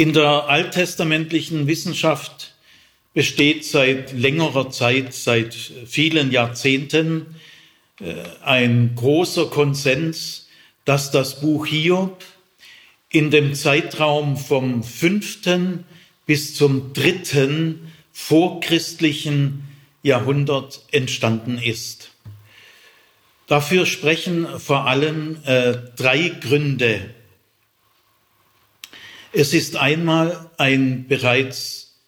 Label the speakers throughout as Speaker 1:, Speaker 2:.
Speaker 1: In der alttestamentlichen Wissenschaft besteht seit längerer Zeit, seit vielen Jahrzehnten, äh, ein großer Konsens, dass das Buch Hiob in dem Zeitraum vom fünften bis zum dritten vorchristlichen Jahrhundert entstanden ist. Dafür sprechen vor allem äh, drei Gründe. Es ist einmal ein bereits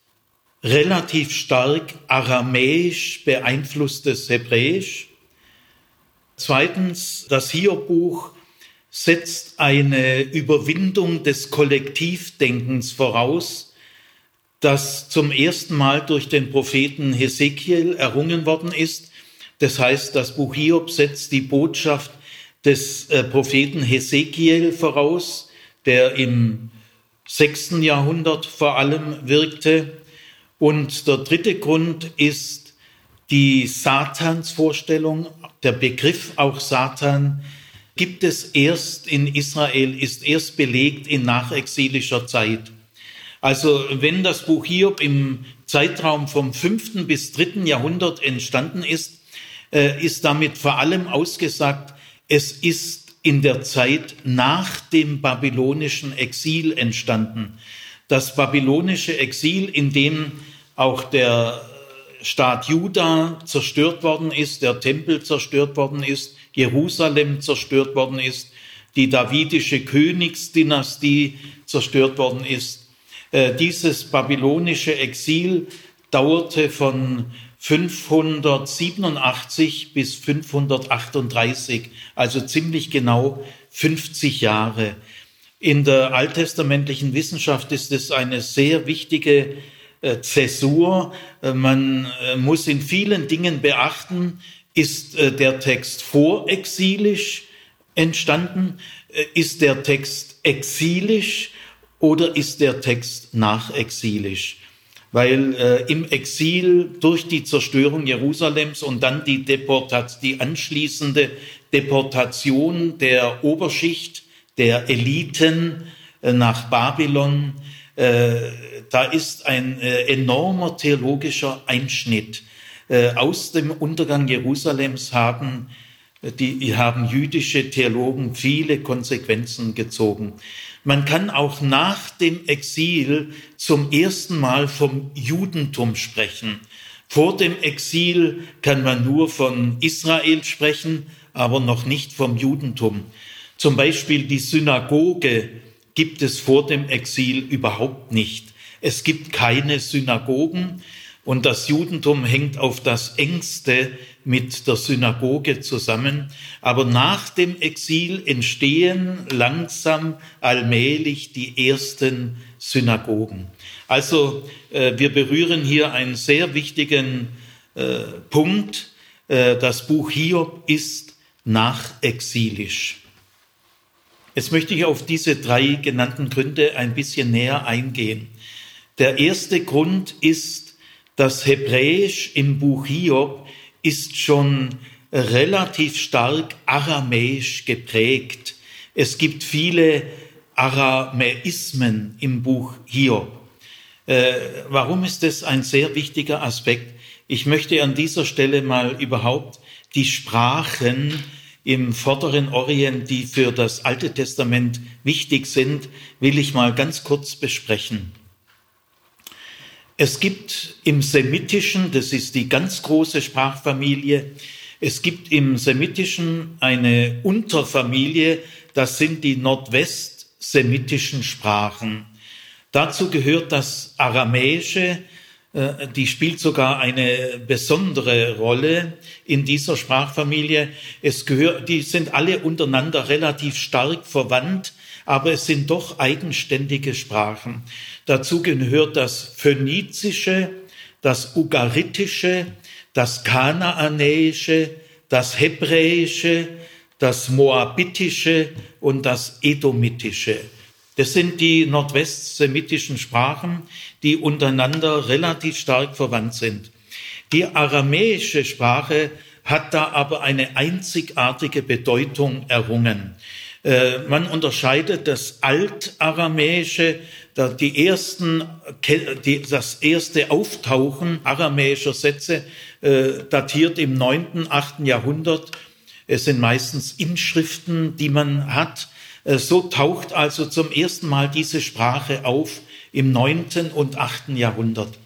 Speaker 1: relativ stark aramäisch beeinflusstes Hebräisch. Zweitens, das Hiob-Buch setzt eine Überwindung des Kollektivdenkens voraus, das zum ersten Mal durch den Propheten Hesekiel errungen worden ist. Das heißt, das Buch Hiob setzt die Botschaft des äh, Propheten Hesekiel voraus, der im sechsten Jahrhundert vor allem wirkte. Und der dritte Grund ist die Satansvorstellung, der Begriff auch Satan, gibt es erst in Israel, ist erst belegt in nachexilischer Zeit. Also wenn das Buch Hiob im Zeitraum vom fünften bis dritten Jahrhundert entstanden ist, äh, ist damit vor allem ausgesagt, es ist in der Zeit nach dem babylonischen Exil entstanden. Das babylonische Exil, in dem auch der Staat Juda zerstört worden ist, der Tempel zerstört worden ist, Jerusalem zerstört worden ist, die davidische Königsdynastie zerstört worden ist. Äh, dieses babylonische Exil dauerte von 587 bis 538, also ziemlich genau 50 Jahre. In der alttestamentlichen Wissenschaft ist es eine sehr wichtige äh, Zäsur. Äh, man muss in vielen Dingen beachten, ist äh, der Text vorexilisch entstanden? Äh, ist der Text exilisch oder ist der Text nachexilisch? Weil äh, im Exil durch die Zerstörung Jerusalems und dann die, Deportat die anschließende Deportation der Oberschicht, der Eliten äh, nach Babylon, äh, da ist ein äh, enormer theologischer Einschnitt. Äh, aus dem Untergang Jerusalems haben die haben jüdische Theologen viele Konsequenzen gezogen. Man kann auch nach dem Exil zum ersten Mal vom Judentum sprechen. Vor dem Exil kann man nur von Israel sprechen, aber noch nicht vom Judentum. Zum Beispiel die Synagoge gibt es vor dem Exil überhaupt nicht. Es gibt keine Synagogen. Und das Judentum hängt auf das engste mit der Synagoge zusammen. Aber nach dem Exil entstehen langsam allmählich die ersten Synagogen. Also äh, wir berühren hier einen sehr wichtigen äh, Punkt. Äh, das Buch Hiob ist nachexilisch. Jetzt möchte ich auf diese drei genannten Gründe ein bisschen näher eingehen. Der erste Grund ist, das Hebräisch im Buch Hiob ist schon relativ stark aramäisch geprägt. Es gibt viele Aramäismen im Buch Hiob. Äh, warum ist das ein sehr wichtiger Aspekt? Ich möchte an dieser Stelle mal überhaupt die Sprachen im vorderen Orient, die für das Alte Testament wichtig sind, will ich mal ganz kurz besprechen. Es gibt im Semitischen, das ist die ganz große Sprachfamilie, es gibt im Semitischen eine Unterfamilie, das sind die nordwestsemitischen Sprachen. Dazu gehört das Aramäische, äh, die spielt sogar eine besondere Rolle in dieser Sprachfamilie. Es gehört, die sind alle untereinander relativ stark verwandt, aber es sind doch eigenständige Sprachen. Dazu gehört das Phönizische, das Ugaritische, das Kanaanäische, das Hebräische, das Moabitische und das Edomitische. Das sind die nordwestsemitischen Sprachen, die untereinander relativ stark verwandt sind. Die aramäische Sprache hat da aber eine einzigartige Bedeutung errungen. Äh, man unterscheidet das Altaramäische, die ersten, das erste Auftauchen aramäischer Sätze äh, datiert im neunten, achten Jahrhundert. Es sind meistens Inschriften, die man hat. Äh, so taucht also zum ersten Mal diese Sprache auf im neunten und achten Jahrhundert.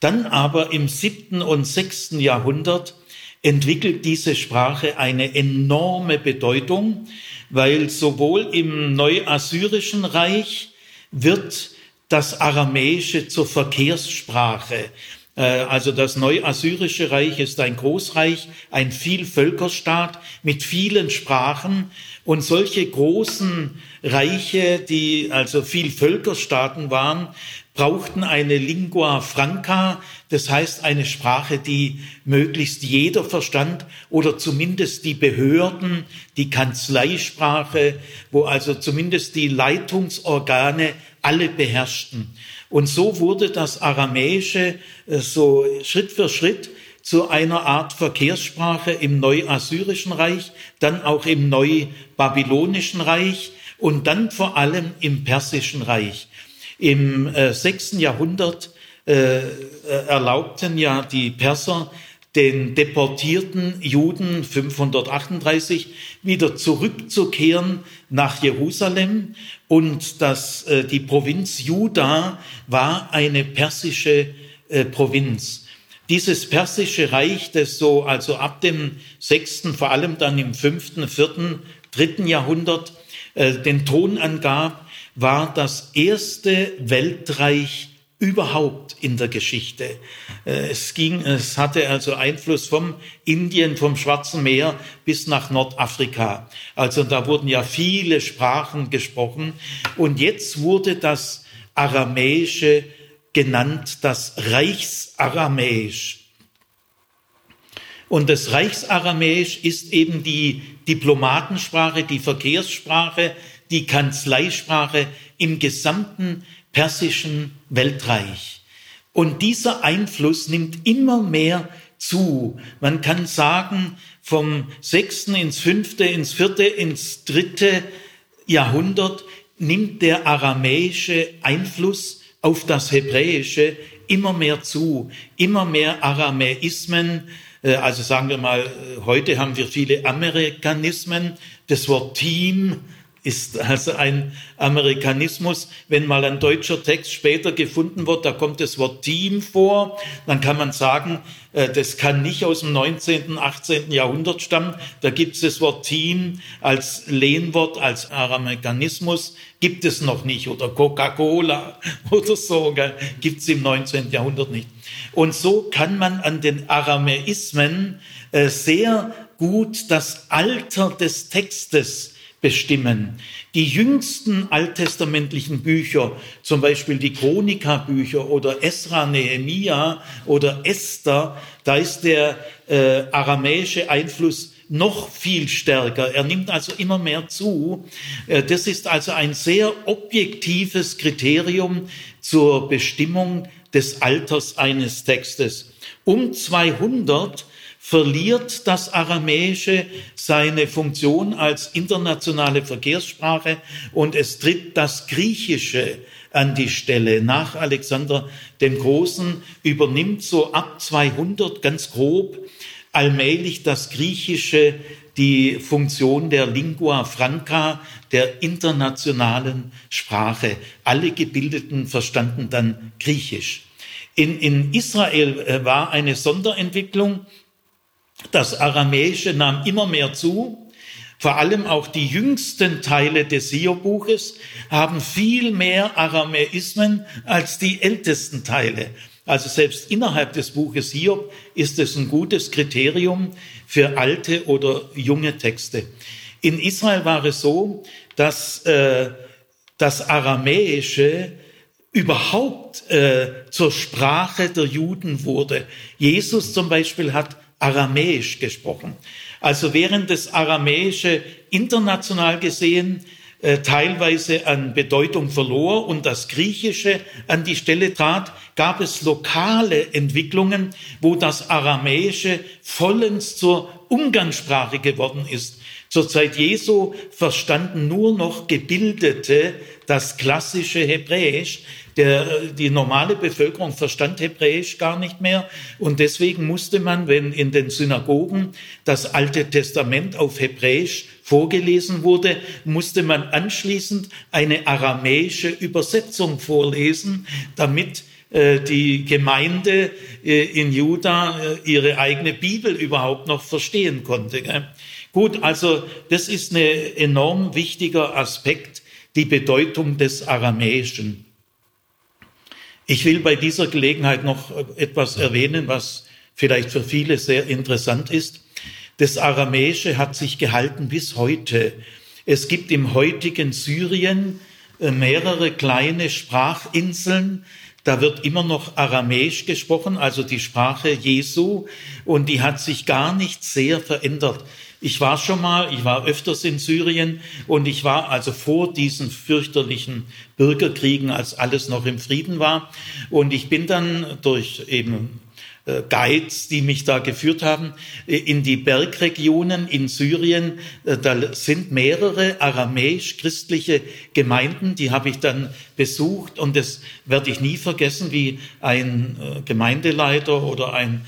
Speaker 1: Dann aber im siebten und sechsten Jahrhundert entwickelt diese Sprache eine enorme Bedeutung, weil sowohl im Neuassyrischen Reich wird das Aramäische zur Verkehrssprache. Äh, also das Neuassyrische Reich ist ein Großreich, ein Vielvölkerstaat mit vielen Sprachen und solche großen Reiche, die also Vielvölkerstaaten waren, brauchten eine Lingua franca, das heißt eine Sprache, die möglichst jeder verstand oder zumindest die Behörden, die Kanzleisprache, wo also zumindest die Leitungsorgane alle beherrschten. Und so wurde das Aramäische äh, so Schritt für Schritt zu einer Art Verkehrssprache im Neuassyrischen Reich, dann auch im Neubabylonischen Reich und dann vor allem im Persischen Reich. Im äh, sechsten Jahrhundert äh, äh, erlaubten ja die Perser den deportierten Juden 538 wieder zurückzukehren nach Jerusalem und dass äh, die Provinz Juda war eine persische äh, Provinz. Dieses persische Reich, das so also ab dem sechsten, vor allem dann im fünften, vierten, dritten Jahrhundert äh, den Ton angab, war das erste Weltreich überhaupt in der Geschichte. Äh, es ging, es hatte also Einfluss vom Indien, vom Schwarzen Meer bis nach Nordafrika. Also da wurden ja viele Sprachen gesprochen und jetzt wurde das Aramäische genannt, das Reichsaramäisch. Und das Reichsaramäisch ist eben die Diplomatensprache, die Verkehrssprache, die Kanzleisprache im gesamten persischen Weltreich. Und dieser Einfluss nimmt immer mehr zu. Man kann sagen, vom sechsten ins fünfte, ins vierte, ins dritte Jahrhundert nimmt der aramäische Einfluss auf das Hebräische immer mehr zu. Immer mehr Aramäismen, äh, also sagen wir mal, heute haben wir viele Amerikanismen. Das Wort Team ist also ein Amerikanismus. Wenn mal ein deutscher Text später gefunden wird, da kommt das Wort Team vor, dann kann man sagen, äh, das kann nicht aus dem 19., 18. Jahrhundert stammen. Da gibt es das Wort Team als Lehnwort, als Amerikanismus, gibt es noch nicht. Oder Coca-Cola oder so, gibt es im 19. Jahrhundert nicht. Und so kann man an den Aramäismen äh, sehr gut das Alter des Textes bestimmen. Die jüngsten alttestamentlichen Bücher, zum Beispiel die Chronika-Bücher oder Esra, Nehemia oder Esther, da ist der äh, aramäische Einfluss noch viel stärker. Er nimmt also immer mehr zu. Äh, das ist also ein sehr objektives Kriterium zur Bestimmung des Alters eines Textes. Um 200 verliert das Aramäische seine Funktion als internationale Verkehrssprache und es tritt das Griechische an die Stelle. Nach Alexander dem Großen übernimmt so ab 200 ganz grob allmählich das Griechische die Funktion der Lingua Franca, der internationalen Sprache. Alle Gebildeten verstanden dann Griechisch. In, in Israel äh, war eine Sonderentwicklung, das Aramäische nahm immer mehr zu. Vor allem auch die jüngsten Teile des Hiob-Buches haben viel mehr Aramäismen als die ältesten Teile. Also selbst innerhalb des Buches Hiob ist es ein gutes Kriterium für alte oder junge Texte. In Israel war es so, dass äh, das Aramäische überhaupt äh, zur Sprache der Juden wurde. Jesus zum Beispiel hat Aramäisch gesprochen. Also während das Aramäische international gesehen äh, teilweise an Bedeutung verlor und das Griechische an die Stelle trat, gab es lokale Entwicklungen, wo das Aramäische vollends zur Umgangssprache geworden ist. Zur Zeit Jesu verstanden nur noch Gebildete das klassische Hebräisch. Der, die normale Bevölkerung verstand Hebräisch gar nicht mehr. Und deswegen musste man, wenn in den Synagogen das Alte Testament auf Hebräisch vorgelesen wurde, musste man anschließend eine aramäische Übersetzung vorlesen, damit äh, die Gemeinde äh, in Juda äh, ihre eigene Bibel überhaupt noch verstehen konnte. Gut, also das ist ein enorm wichtiger Aspekt, die Bedeutung des Aramäischen. Ich will bei dieser Gelegenheit noch etwas erwähnen, was vielleicht für viele sehr interessant ist. Das Aramäische hat sich gehalten bis heute. Es gibt im heutigen Syrien äh, mehrere kleine Sprachinseln, da wird immer noch Aramäisch gesprochen, also die Sprache Jesu, und die hat sich gar nicht sehr verändert. Ich war schon mal, ich war öfters in Syrien und ich war also vor diesen fürchterlichen Bürgerkriegen, als alles noch im Frieden war. Und ich bin dann durch eben äh, Guides, die mich da geführt haben, äh, in die Bergregionen in Syrien. Äh, da sind mehrere aramäisch-christliche Gemeinden, die habe ich dann besucht und das werde ich nie vergessen, wie ein Gemeindeleiter oder ein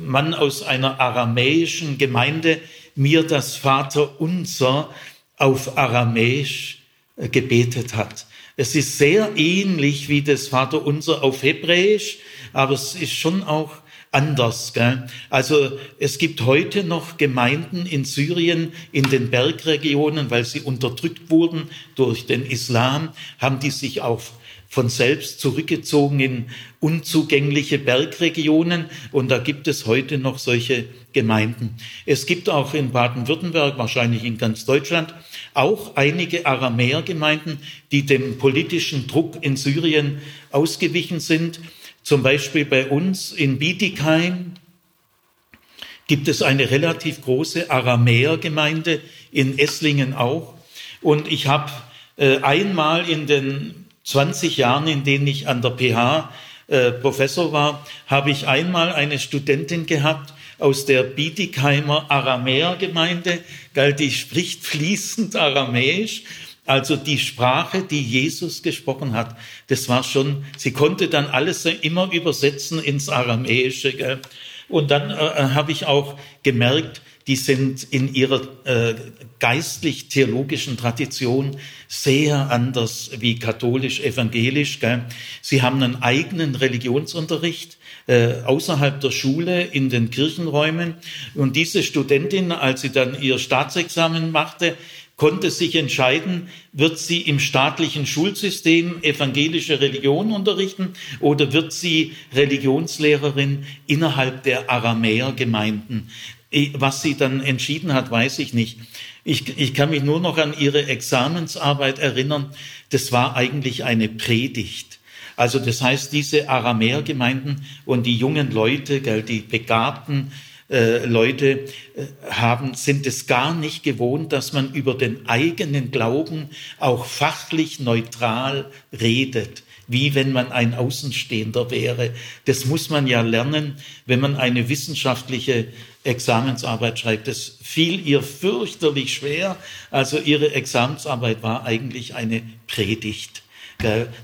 Speaker 1: Mann aus einer aramäischen Gemeinde mir das Vaterunser auf Aramäisch gebetet hat. Es ist sehr ähnlich wie das Vaterunser auf Hebräisch, aber es ist schon auch anders. Gell? Also es gibt heute noch Gemeinden in Syrien, in den Bergregionen, weil sie unterdrückt wurden durch den Islam, haben die sich auch von selbst zurückgezogen in unzugängliche Bergregionen und da gibt es heute noch solche Gemeinden. Es gibt auch in Baden-Württemberg, wahrscheinlich in ganz Deutschland, auch einige Aramäergemeinden, die dem politischen Druck in Syrien ausgewichen sind zum Beispiel bei uns in Bietigheim gibt es eine relativ große Aramäergemeinde, in Esslingen auch. Und ich habe äh, einmal in den 20 Jahren, in denen ich an der PH äh, Professor war, habe ich einmal eine Studentin gehabt aus der Bietigheimer Aramäergemeinde, die spricht fließend Aramäisch also die Sprache, die Jesus gesprochen hat, das war schon, sie konnte dann alles immer übersetzen ins Aramäische. Gell? Und dann äh, äh habe ich auch gemerkt, die sind in ihrer äh, geistlich-theologischen Tradition sehr anders wie katholisch-evangelisch. Sie haben einen eigenen Religionsunterricht äh, außerhalb der Schule in den Kirchenräumen. Und diese Studentin, als sie dann ihr Staatsexamen machte, konnte sich entscheiden, wird sie im staatlichen Schulsystem evangelische Religion unterrichten oder wird sie Religionslehrerin innerhalb der Aramäergemeinden. Was sie dann entschieden hat, weiß ich nicht. Ich, ich kann mich nur noch an ihre Examensarbeit erinnern. Das war eigentlich eine Predigt. Also das heißt, diese Aramäergemeinden und die jungen Leute, die Begabten, äh, Leute äh, haben, sind es gar nicht gewohnt, dass man über den eigenen Glauben auch fachlich neutral redet wie wenn man ein Außenstehender wäre. Das muss man ja lernen, wenn man eine wissenschaftliche Examensarbeit schreibt. Das fiel ihr fürchterlich schwer. Also ihre Examensarbeit war eigentlich eine Predigt.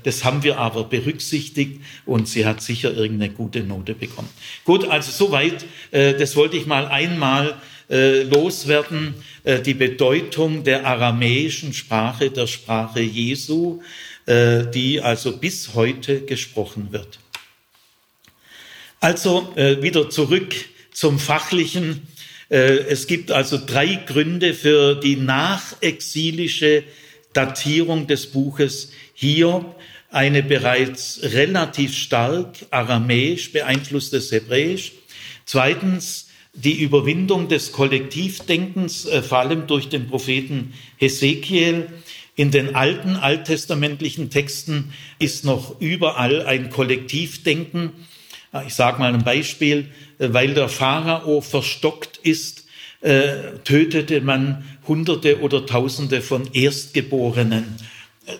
Speaker 1: Das haben wir aber berücksichtigt und sie hat sicher irgendeine gute Note bekommen. Gut, also soweit, äh, das wollte ich mal einmal äh, loswerden, äh, die Bedeutung der aramäischen Sprache, der Sprache Jesu, die also bis heute gesprochen wird. Also wieder zurück zum Fachlichen. Es gibt also drei Gründe für die nachexilische Datierung des Buches Hiob, eine bereits relativ stark aramäisch beeinflusstes Hebräisch. Zweitens die Überwindung des Kollektivdenkens, äh, vor allem durch den Propheten Hesekiel. In den alten alttestamentlichen Texten ist noch überall ein Kollektivdenken. Ich sage mal ein Beispiel, äh, weil der Pharao verstockt ist, äh, tötete man Hunderte oder Tausende von Erstgeborenen.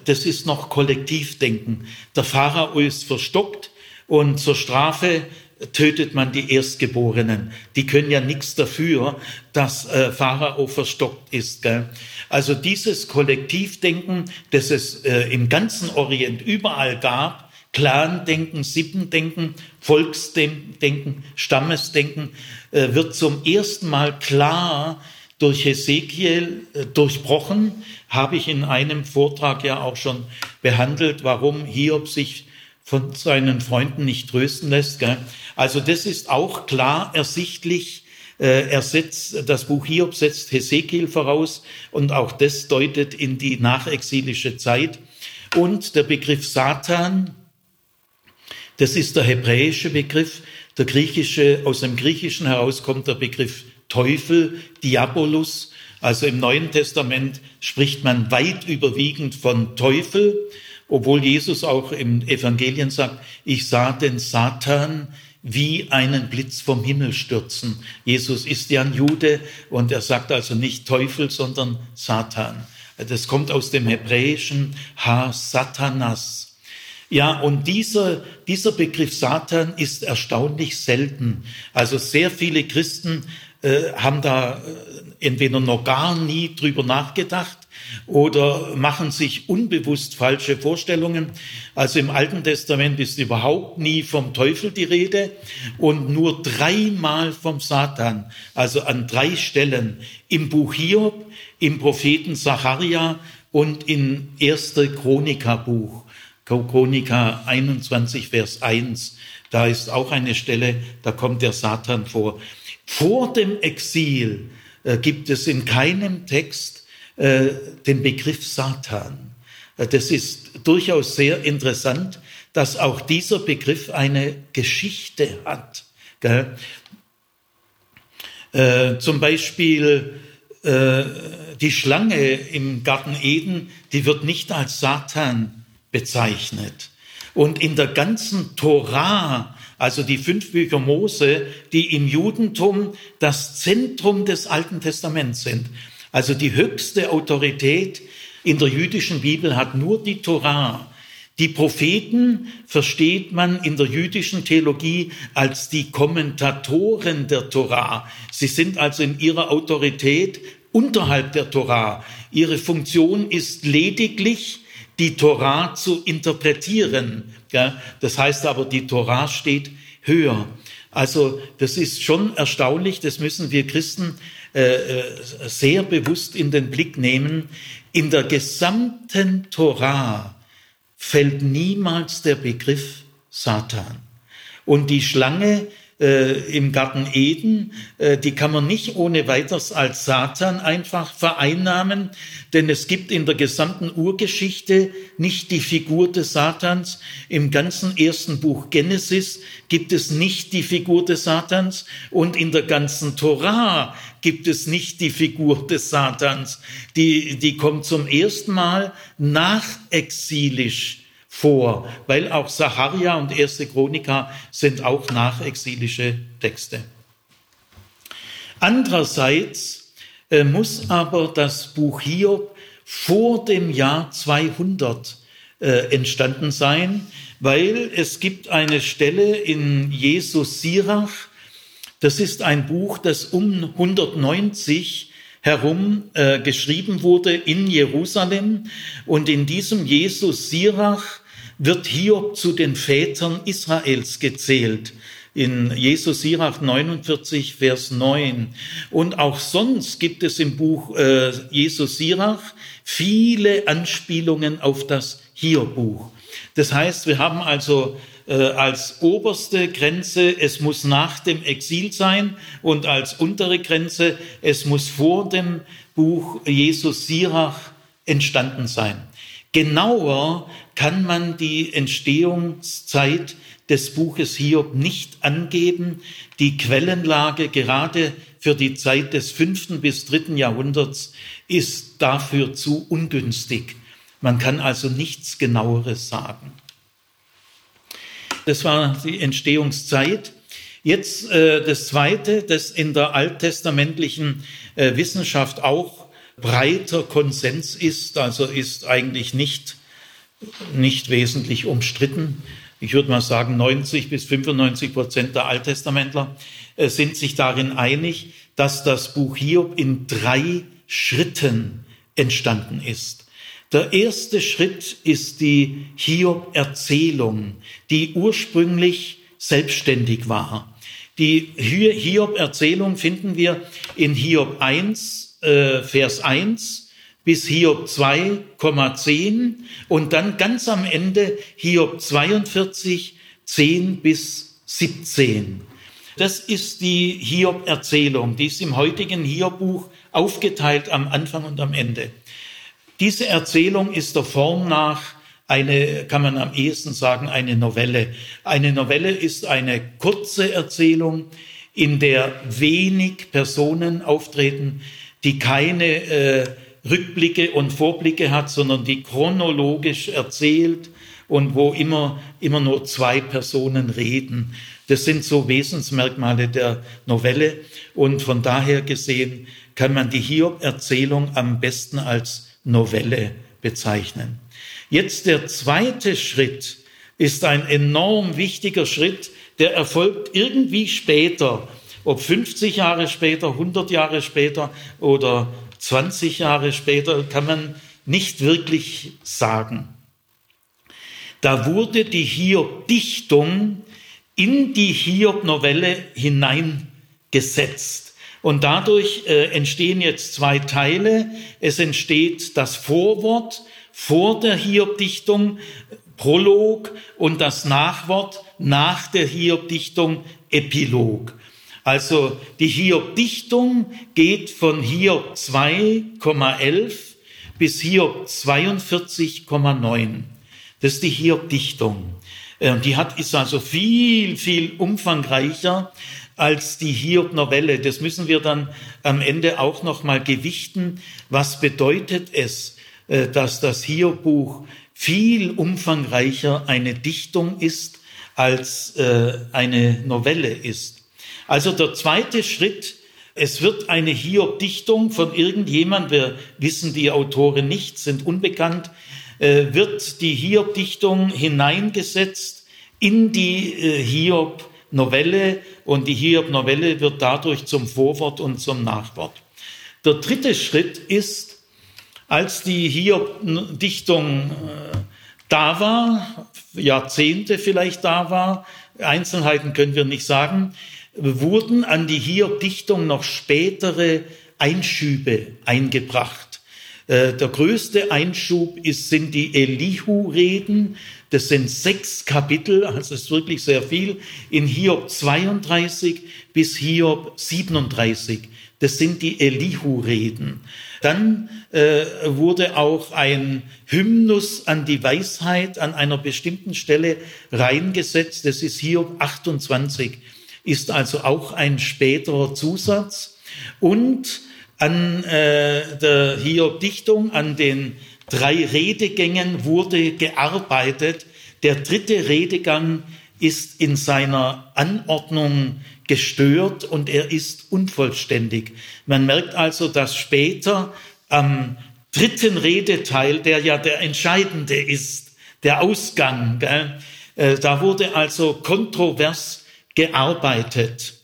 Speaker 1: Das ist noch Kollektivdenken. Der Pharao ist verstockt und zur Strafe tötet man die Erstgeborenen. Die können ja nichts dafür, dass äh, Pharao verstockt ist. Gell? Also dieses Kollektivdenken, das es äh, im ganzen Orient überall gab, Clan-Denken, Sippendenken, Volksdenken, Stammesdenken, äh, wird zum ersten Mal klar durch Hesekiel äh, durchbrochen. Habe ich in einem Vortrag ja auch schon behandelt, warum Hiob sich von seinen Freunden nicht trösten lässt. Gell? Also das ist auch klar ersichtlich. Äh, er setzt, das Buch Hiob setzt Hesekiel voraus und auch das deutet in die nachexilische Zeit. Und der Begriff Satan, das ist der hebräische Begriff. Der griechische, aus dem Griechischen heraus kommt der Begriff Teufel, Diabolus. Also im Neuen Testament spricht man weit überwiegend von Teufel, obwohl Jesus auch im Evangelien sagt, ich sah den Satan wie einen Blitz vom Himmel stürzen. Jesus ist ja ein Jude und er sagt also nicht Teufel, sondern Satan. Das kommt aus dem Hebräischen Ha Satanas. Ja, und dieser, dieser Begriff Satan ist erstaunlich selten. Also sehr viele Christen äh, haben da äh, entweder noch gar nie drüber nachgedacht oder machen sich unbewusst falsche Vorstellungen. Also im Alten Testament ist überhaupt nie vom Teufel die Rede und nur dreimal vom Satan, also an drei Stellen im Buch Hiob, im Propheten Zacharia und in 1. Chronika Buch. Chronika 21, Vers 1. Da ist auch eine Stelle, da kommt der Satan vor. Vor dem Exil äh, gibt es in keinem Text äh, den Begriff Satan. Äh, das ist durchaus sehr interessant, dass auch dieser Begriff eine Geschichte hat. Äh, zum Beispiel äh, die Schlange im Garten Eden, die wird nicht als Satan bezeichnet. Und in der ganzen Torah, also die fünf Bücher Mose, die im Judentum das Zentrum des Alten Testaments sind, also die höchste Autorität in der jüdischen Bibel hat nur die Torah. Die Propheten versteht man in der jüdischen Theologie als die Kommentatoren der Torah. Sie sind also in ihrer Autorität unterhalb der Torah. Ihre Funktion ist lediglich die Torah zu interpretieren. Das heißt aber, die Torah steht höher. Also das ist schon erstaunlich, das müssen wir Christen sehr bewusst in den Blick nehmen. In der gesamten Torah fällt niemals der Begriff Satan. Und die Schlange äh, im Garten Eden, äh, die kann man nicht ohne weiteres als Satan einfach vereinnahmen, denn es gibt in der gesamten Urgeschichte nicht die Figur des Satans. Im ganzen ersten Buch Genesis gibt es nicht die Figur des Satans und in der ganzen Torah gibt es nicht die Figur des Satans. Die, die kommt zum ersten Mal nachexilisch vor, weil auch Sacharia und erste Chronika sind auch nachexilische Texte. Andererseits äh, muss aber das Buch Hiob vor dem Jahr 200 äh, entstanden sein, weil es gibt eine Stelle in Jesus Sirach, das ist ein Buch, das um 190 herum äh, geschrieben wurde in Jerusalem und in diesem Jesus Sirach wird Hiob zu den Vätern Israels gezählt. In Jesus Sirach 49, Vers 9. Und auch sonst gibt es im Buch äh, Jesus Sirach viele Anspielungen auf das Hiob-Buch. Das heißt, wir haben also äh, als oberste Grenze, es muss nach dem Exil sein und als untere Grenze, es muss vor dem Buch Jesus Sirach entstanden sein. Genauer kann man die Entstehungszeit des Buches Hiob nicht angeben. Die Quellenlage gerade für die Zeit des fünften bis dritten Jahrhunderts ist dafür zu ungünstig. Man kann also nichts genaueres sagen. Das war die Entstehungszeit. Jetzt äh, das Zweite, das in der alttestamentlichen äh, Wissenschaft auch breiter Konsens ist, also ist eigentlich nicht, nicht wesentlich umstritten. ich würde mal sagen 90 bis 95 Prozent der Alttestamentler äh, sind sich darin einig, dass das Buch Hiob in drei Schritten entstanden ist. Der erste Schritt ist die Hiob-Erzählung, die ursprünglich selbstständig war. Die Hiob-Erzählung finden wir in Hiob 1, äh, Vers 1 bis Hiob 2,10 und dann ganz am Ende Hiob 42, 10 bis 17. Das ist die Hiob-Erzählung, die ist im heutigen Hiob-Buch aufgeteilt am Anfang und am Ende. Diese Erzählung ist der Form nach eine, kann man am ehesten sagen, eine Novelle. Eine Novelle ist eine kurze Erzählung, in der wenig Personen auftreten, die keine äh, Rückblicke und Vorblicke hat, sondern die chronologisch erzählt und wo immer, immer nur zwei Personen reden. Das sind so Wesensmerkmale der Novelle und von daher gesehen kann man die Hiob-Erzählung am besten als Novelle bezeichnen. Jetzt der zweite Schritt ist ein enorm wichtiger Schritt, der erfolgt irgendwie später, ob 50 Jahre später, 100 Jahre später oder 20 Jahre später, kann man nicht wirklich sagen. Da wurde die Hiob-Dichtung in die Hiob-Novelle hineingesetzt. Und dadurch äh, entstehen jetzt zwei Teile. Es entsteht das Vorwort vor der Hiob-Dichtung, Prolog, und das Nachwort nach der Hiob-Dichtung, Epilog. Also die Hiob-Dichtung geht von Hiob 2,11 bis Hiob 42,9. Das ist die Hiob-Dichtung. Äh, die hat, ist also viel, viel umfangreicher als die Hiob-Novelle. Das müssen wir dann am Ende auch noch mal gewichten. Was bedeutet es, äh, dass das Hiob-Buch viel umfangreicher eine Dichtung ist, als äh, eine Novelle ist? Also der zweite Schritt, es wird eine Hiob-Dichtung von irgendjemand, wir wissen die Autoren nicht, sind unbekannt, äh, wird die Hiob-Dichtung hineingesetzt in die Hiob Novelle und die Hiob-Novelle wird dadurch zum Vorwort und zum Nachwort. Der dritte Schritt ist, als die Hiob-Dichtung äh, da war, Jahrzehnte vielleicht da war, Einzelheiten können wir nicht sagen, wurden an die Hiob-Dichtung noch spätere Einschübe eingebracht. Äh, der größte Einschub ist, sind die Elihu-Reden, das sind sechs Kapitel, also ist wirklich sehr viel, in Hiob 32 bis Hiob 37. Das sind die Elihu-Reden. Dann äh, wurde auch ein Hymnus an die Weisheit an einer bestimmten Stelle reingesetzt. Das ist Hiob 28, ist also auch ein späterer Zusatz. Und an äh, der Hiob-Dichtung, an den drei Redegängen wurde gearbeitet. Der dritte Redegang ist in seiner Anordnung gestört und er ist unvollständig. Man merkt also, dass später am dritten Redeteil, der ja der entscheidende ist, der Ausgang, äh, da wurde also kontrovers gearbeitet.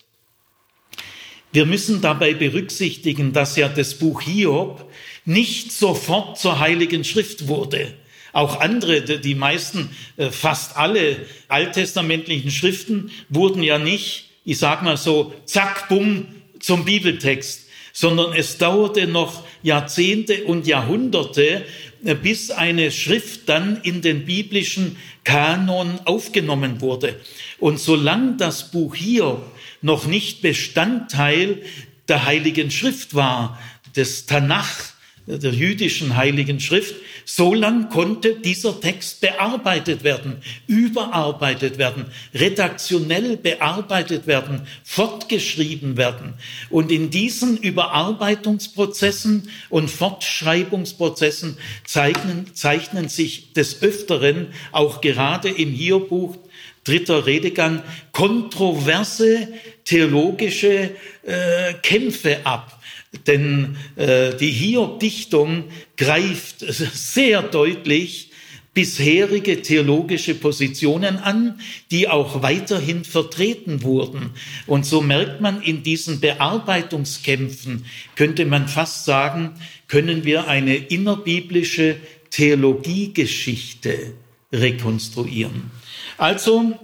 Speaker 1: Wir müssen dabei berücksichtigen, dass ja das Buch Hiob nicht sofort zur Heiligen Schrift wurde. Auch andere, die meisten, äh, fast alle alttestamentlichen Schriften wurden ja nicht, ich sag mal so, zack, bumm, zum Bibeltext, sondern es dauerte noch Jahrzehnte und Jahrhunderte, bis eine Schrift dann in den biblischen Kanon aufgenommen wurde. Und solange das Buch hier noch nicht Bestandteil der Heiligen Schrift war, des Tanach, der jüdischen Heiligen Schrift, so lang konnte dieser Text bearbeitet werden, überarbeitet werden, redaktionell bearbeitet werden, fortgeschrieben werden. Und in diesen Überarbeitungsprozessen und Fortschreibungsprozessen zeichnen, zeichnen sich des Öfteren auch gerade im Hierbuch dritter Redegang kontroverse theologische äh, Kämpfe ab denn äh, die Hiob-Dichtung greift sehr deutlich bisherige theologische Positionen an, die auch weiterhin vertreten wurden. Und so merkt man in diesen Bearbeitungskämpfen, könnte man fast sagen, können wir eine innerbiblische Theologiegeschichte rekonstruieren. Also,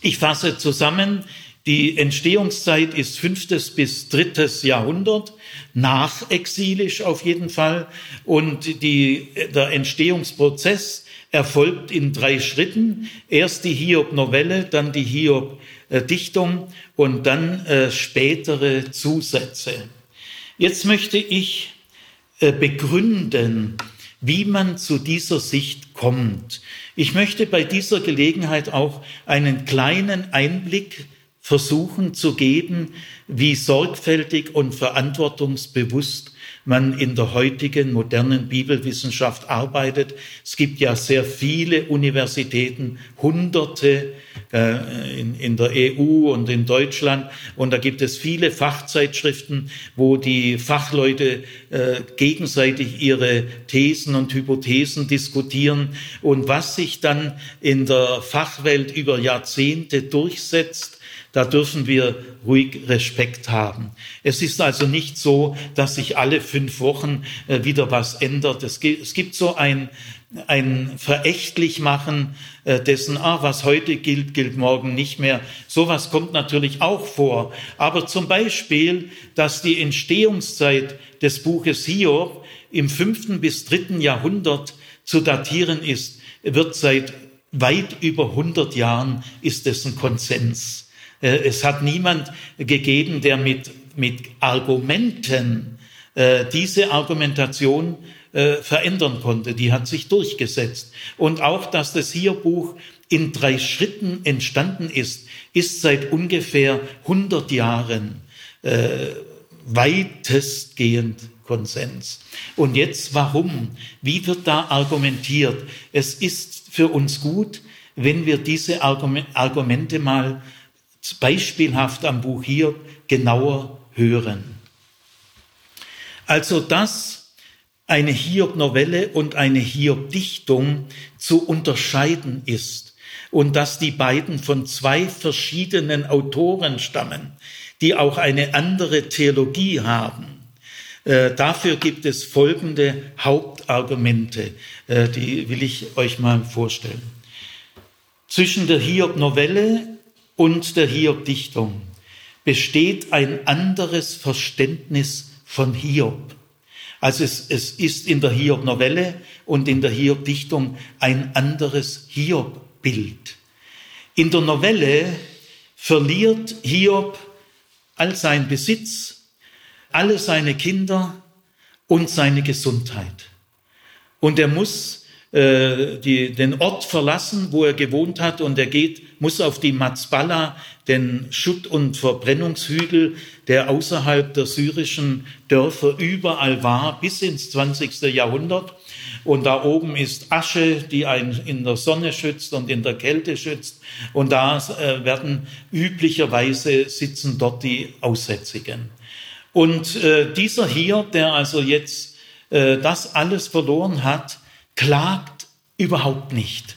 Speaker 1: ich fasse zusammen, die Entstehungszeit ist fünftes bis drittes Jahrhundert, nachexilisch auf jeden Fall. Und die, der Entstehungsprozess erfolgt in drei Schritten. Erst die Hiob-Novelle, dann die Hiob-Dichtung und dann äh, spätere Zusätze. Jetzt möchte ich äh, begründen, wie man zu dieser Sicht kommt. Ich möchte bei dieser Gelegenheit auch einen kleinen Einblick versuchen zu geben, wie sorgfältig und verantwortungsbewusst man in der heutigen modernen Bibelwissenschaft arbeitet. Es gibt ja sehr viele Universitäten, hunderte äh, in, der EU und in Deutschland. Und da gibt es viele Fachzeitschriften, wo die Fachleute äh, gegenseitig ihre Thesen und Hypothesen diskutieren. Und was sich dann in der Fachwelt über Jahrzehnte durchsetzt, da dürfen wir ruhig Respekt haben. Es ist also nicht so, dass sich alle fünf Wochen äh, wieder was ändert. Es gibt so ein, ein verächtlich machen äh, dessen, ah, was heute gilt, gilt morgen nicht mehr. Sowas kommt natürlich auch vor. Aber zum Beispiel, dass die Entstehungszeit des Buches Hiob im fünften bis dritten Jahrhundert zu datieren ist, wird seit weit über 100 Jahren ist es ein Konsens. Äh, es hat niemand gegeben, der mit, mit Argumenten äh, diese Argumentation äh, verändern konnte. Die hat sich durchgesetzt. Und auch, dass das Hierbuch in drei Schritten entstanden ist, ist seit ungefähr 100 Jahren äh, weitestgehend Konsens. Und jetzt warum? Wie wird da argumentiert? Es ist für uns gut, wenn wir diese Argumente mal beispielhaft am Buch hier genauer hören. Also, dass eine Hiob-Novelle und eine Hiob-Dichtung zu unterscheiden ist und dass die beiden von zwei verschiedenen Autoren stammen, die auch eine andere Theologie haben. Äh, dafür gibt es folgende Hauptargumente, äh, die will ich euch mal vorstellen. Zwischen der Hiob-Novelle und der Hiob-Dichtung besteht ein anderes Verständnis von Hiob. Also es, es ist in der Hiob-Novelle und in der Hiob-Dichtung ein anderes Hiob-Bild. In der Novelle verliert Hiob all sein Besitz, alle seine Kinder und seine Gesundheit. Und er muss äh, die, den Ort verlassen, wo er gewohnt hat, und er geht, muss auf die Mazbala, den Schutt- und Verbrennungshügel, der außerhalb der syrischen Dörfer überall war, bis ins 20. Jahrhundert. Und da oben ist Asche, die einen in der Sonne schützt und in der Kälte schützt. Und da äh, werden üblicherweise sitzen dort die Aussätzigen. Und äh, dieser hier, der also jetzt äh, das alles verloren hat, klagt überhaupt nicht.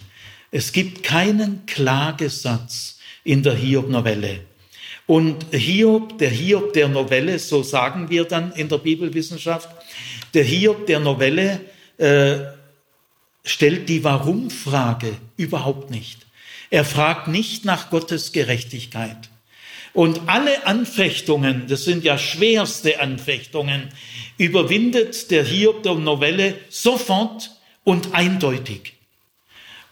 Speaker 1: Es gibt keinen Klagesatz in der Hiob-Novelle. Und Hiob, der Hiob der Novelle, so sagen wir dann in der Bibelwissenschaft, der Hiob der Novelle äh, stellt die Warum-Frage überhaupt nicht. Er fragt nicht nach Gottes Gerechtigkeit. Und alle Anfechtungen, das sind ja schwerste Anfechtungen, überwindet der Hiob der Novelle sofort und eindeutig.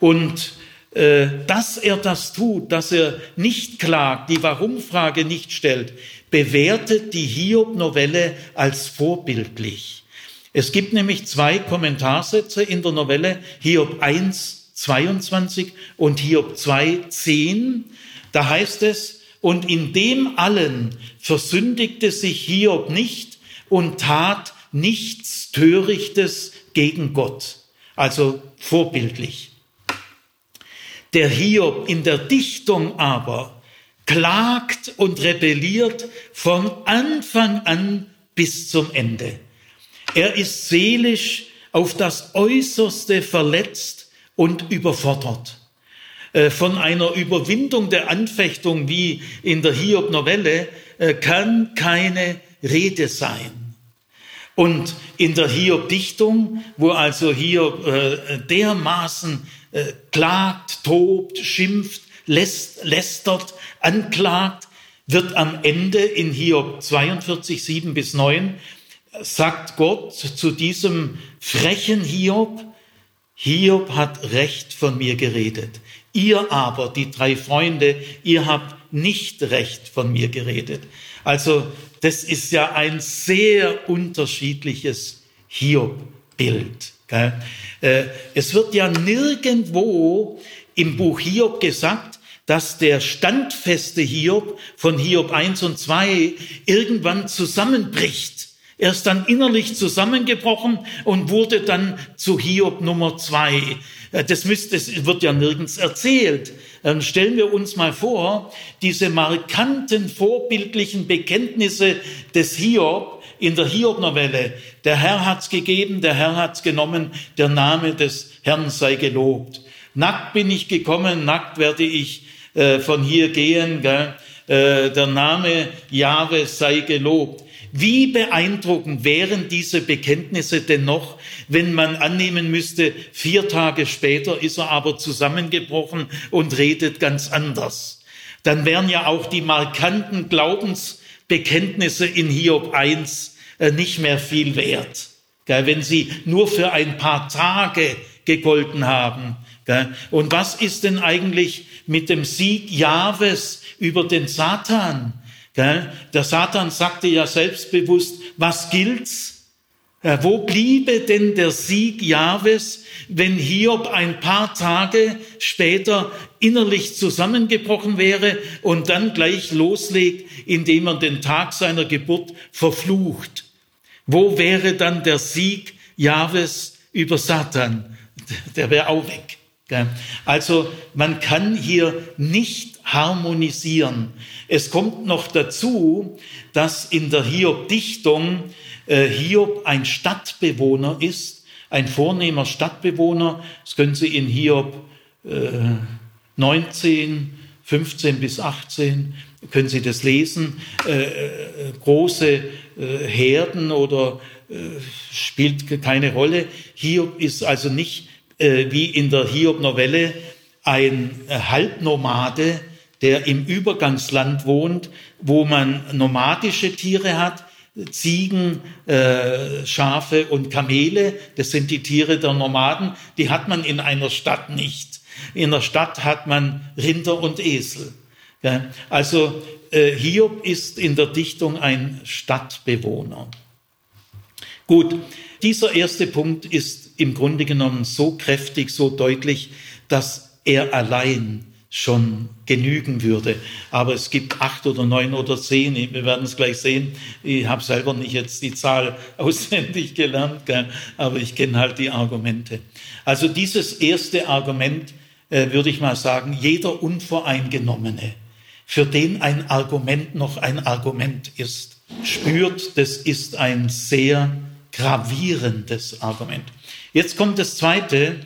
Speaker 1: Und äh, dass er das tut, dass er nicht klagt, die Warum-Frage nicht stellt, bewertet die Hiob-Novelle als vorbildlich. Es gibt nämlich zwei Kommentarsätze in der Novelle, Hiob 1, 22 und Hiob 2, 10. Da heißt es, und in dem allen versündigte sich Hiob nicht und tat nichts Törichtes gegen Gott also vorbildlich. Der Hiob in der Dichtung aber klagt und rebelliert von Anfang an bis zum Ende. Er ist seelisch auf das Äußerste verletzt und überfordert. Äh, von einer Überwindung der Anfechtung wie in der Hiob-Novelle äh, kann keine Rede sein. Und in der Hiob-Dichtung, wo also Hiob äh, dermaßen klagt, tobt, schimpft, lästert, anklagt, wird am Ende in Hiob 42, 7 bis 9, sagt Gott zu diesem frechen Hiob, Hiob hat recht von mir geredet. Ihr aber, die drei Freunde, ihr habt nicht recht von mir geredet. Also das ist ja ein sehr unterschiedliches Hiob-Bild. Äh, es wird ja nirgendwo im Buch Hiob gesagt, dass der standfeste Hiob von Hiob 1 und 2 irgendwann zusammenbricht. Er ist dann innerlich zusammengebrochen und wurde dann zu Hiob Nummer 2. Äh, das, müsste, das wird ja nirgends erzählt. Dann stellen wir uns mal vor, diese markanten vorbildlichen Bekenntnisse des Hiob in der Hiob-Novelle. Der Herr hat's gegeben, der Herr hat's genommen, der Name des Herrn sei gelobt. Nackt bin ich gekommen, nackt werde ich äh, von hier gehen. Gell? Äh, der Name Jahwe sei gelobt. Wie beeindruckend wären diese Bekenntnisse denn noch, wenn man annehmen müsste, vier Tage später ist er aber zusammengebrochen und redet ganz anders. Dann wären ja auch die markanten Glaubensbekenntnisse in Hiob 1 äh, nicht mehr viel wert. Wenn sie nur für ein paar Tage gegolten haben. Und was ist denn eigentlich mit dem Sieg Jahwes über den Satan? Der Satan sagte ja selbstbewusst, was gilt's? Wo bliebe denn der Sieg Jahwes, wenn Hiob ein paar Tage später innerlich zusammengebrochen wäre und dann gleich loslegt, indem er den Tag seiner Geburt verflucht? Wo wäre dann der Sieg Jahwes über Satan? Der wäre auch weg. Also man kann hier nicht harmonisieren. Es kommt noch dazu, dass in der Hiob-Dichtung äh, Hiob ein Stadtbewohner ist, ein vornehmer Stadtbewohner. Das können Sie in Hiob 19, äh, 15 bis 18, können Sie das lesen. Äh, große Herden oder spielt keine Rolle. Hiob ist also nicht wie in der Hiob-Novelle ein Halbnomade, der im Übergangsland wohnt, wo man nomadische Tiere hat, Ziegen, äh, Schafe und Kamele, das sind die Tiere der Nomaden, die hat man in einer Stadt nicht. In der Stadt hat man Rinder und Esel. Ja, also äh, Hiob ist in der Dichtung ein Stadtbewohner. Gut, dieser erste Punkt ist im Grunde genommen so kräftig, so deutlich, dass er allein schon genügen würde. Aber es gibt acht oder neun oder zehn, wir werden es gleich sehen. Ich habe selber nicht jetzt die Zahl auswendig gelernt, aber ich kenne halt die Argumente. Also dieses erste Argument äh, würde ich mal sagen, jeder Unvoreingenommene, für den ein Argument noch ein Argument ist, spürt, das ist ein sehr gravierendes Argument. Jetzt kommt das zweite,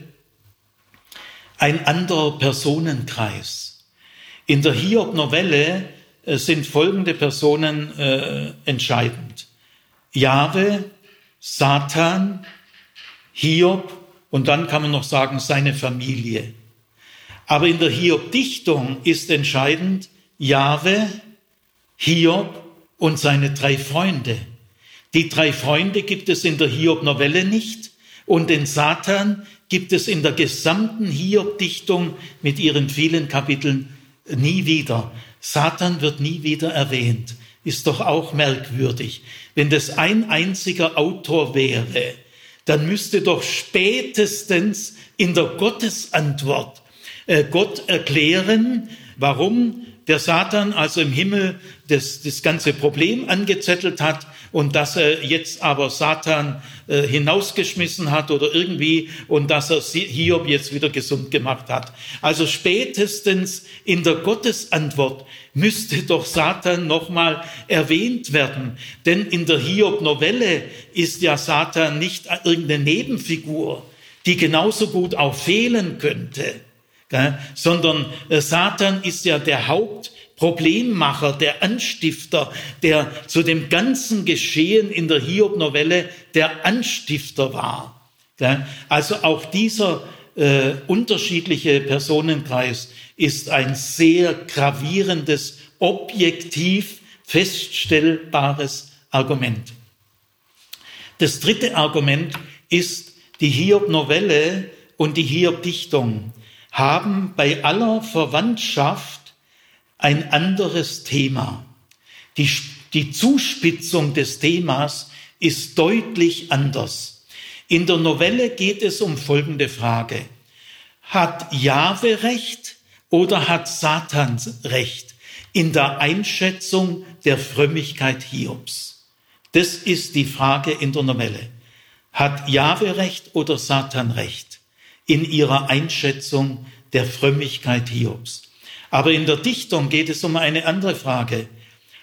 Speaker 1: ein anderer Personenkreis. In der Hiob-Novelle äh, sind folgende Personen äh, entscheidend. Jahwe, Satan, Hiob und dann kann man noch sagen seine Familie. Aber in der Hiob-Dichtung ist entscheidend Jahwe, Hiob und seine drei Freunde. Die drei Freunde gibt es in der Hiob-Novelle nicht und den Satan gibt es in der gesamten Hiob-Dichtung mit ihren vielen Kapiteln nie wieder. Satan wird nie wieder erwähnt. Ist doch auch merkwürdig. Wenn das ein einziger Autor wäre, dann müsste doch spätestens in der Gottesantwort äh, Gott erklären, warum der Satan also im Himmel das, das ganze Problem angezettelt hat und dass er jetzt aber Satan äh, hinausgeschmissen hat oder irgendwie und dass er Hiob jetzt wieder gesund gemacht hat. Also spätestens in der Gottesantwort müsste doch Satan nochmal erwähnt werden. Denn in der Hiob-Novelle ist ja Satan nicht irgendeine Nebenfigur. die genauso gut auch fehlen könnte, sondern äh, Satan ist ja der Hauptproblemmacher, der Anstifter, der zu dem ganzen Geschehen in der Hiob-Novelle der Anstifter war. Also auch dieser äh, unterschiedliche Personenkreis ist ein sehr gravierendes, objektiv feststellbares Argument. Das dritte Argument ist, die Hiob-Novelle und die Hiob-Dichtung haben bei aller Verwandtschaft ein anderes Thema. Die, die Zuspitzung des Themas ist deutlich anders. In der Novelle geht es um folgende Frage. Hat Jahwe recht oder hat Satan recht in der Einschätzung der Frömmigkeit Hiobs? Das ist die Frage in der Novelle. Hat Jahwe recht oder Satan recht in ihrer Einschätzung der Frömmigkeit Hiobs? Aber in der Dichtung geht es um eine andere Frage.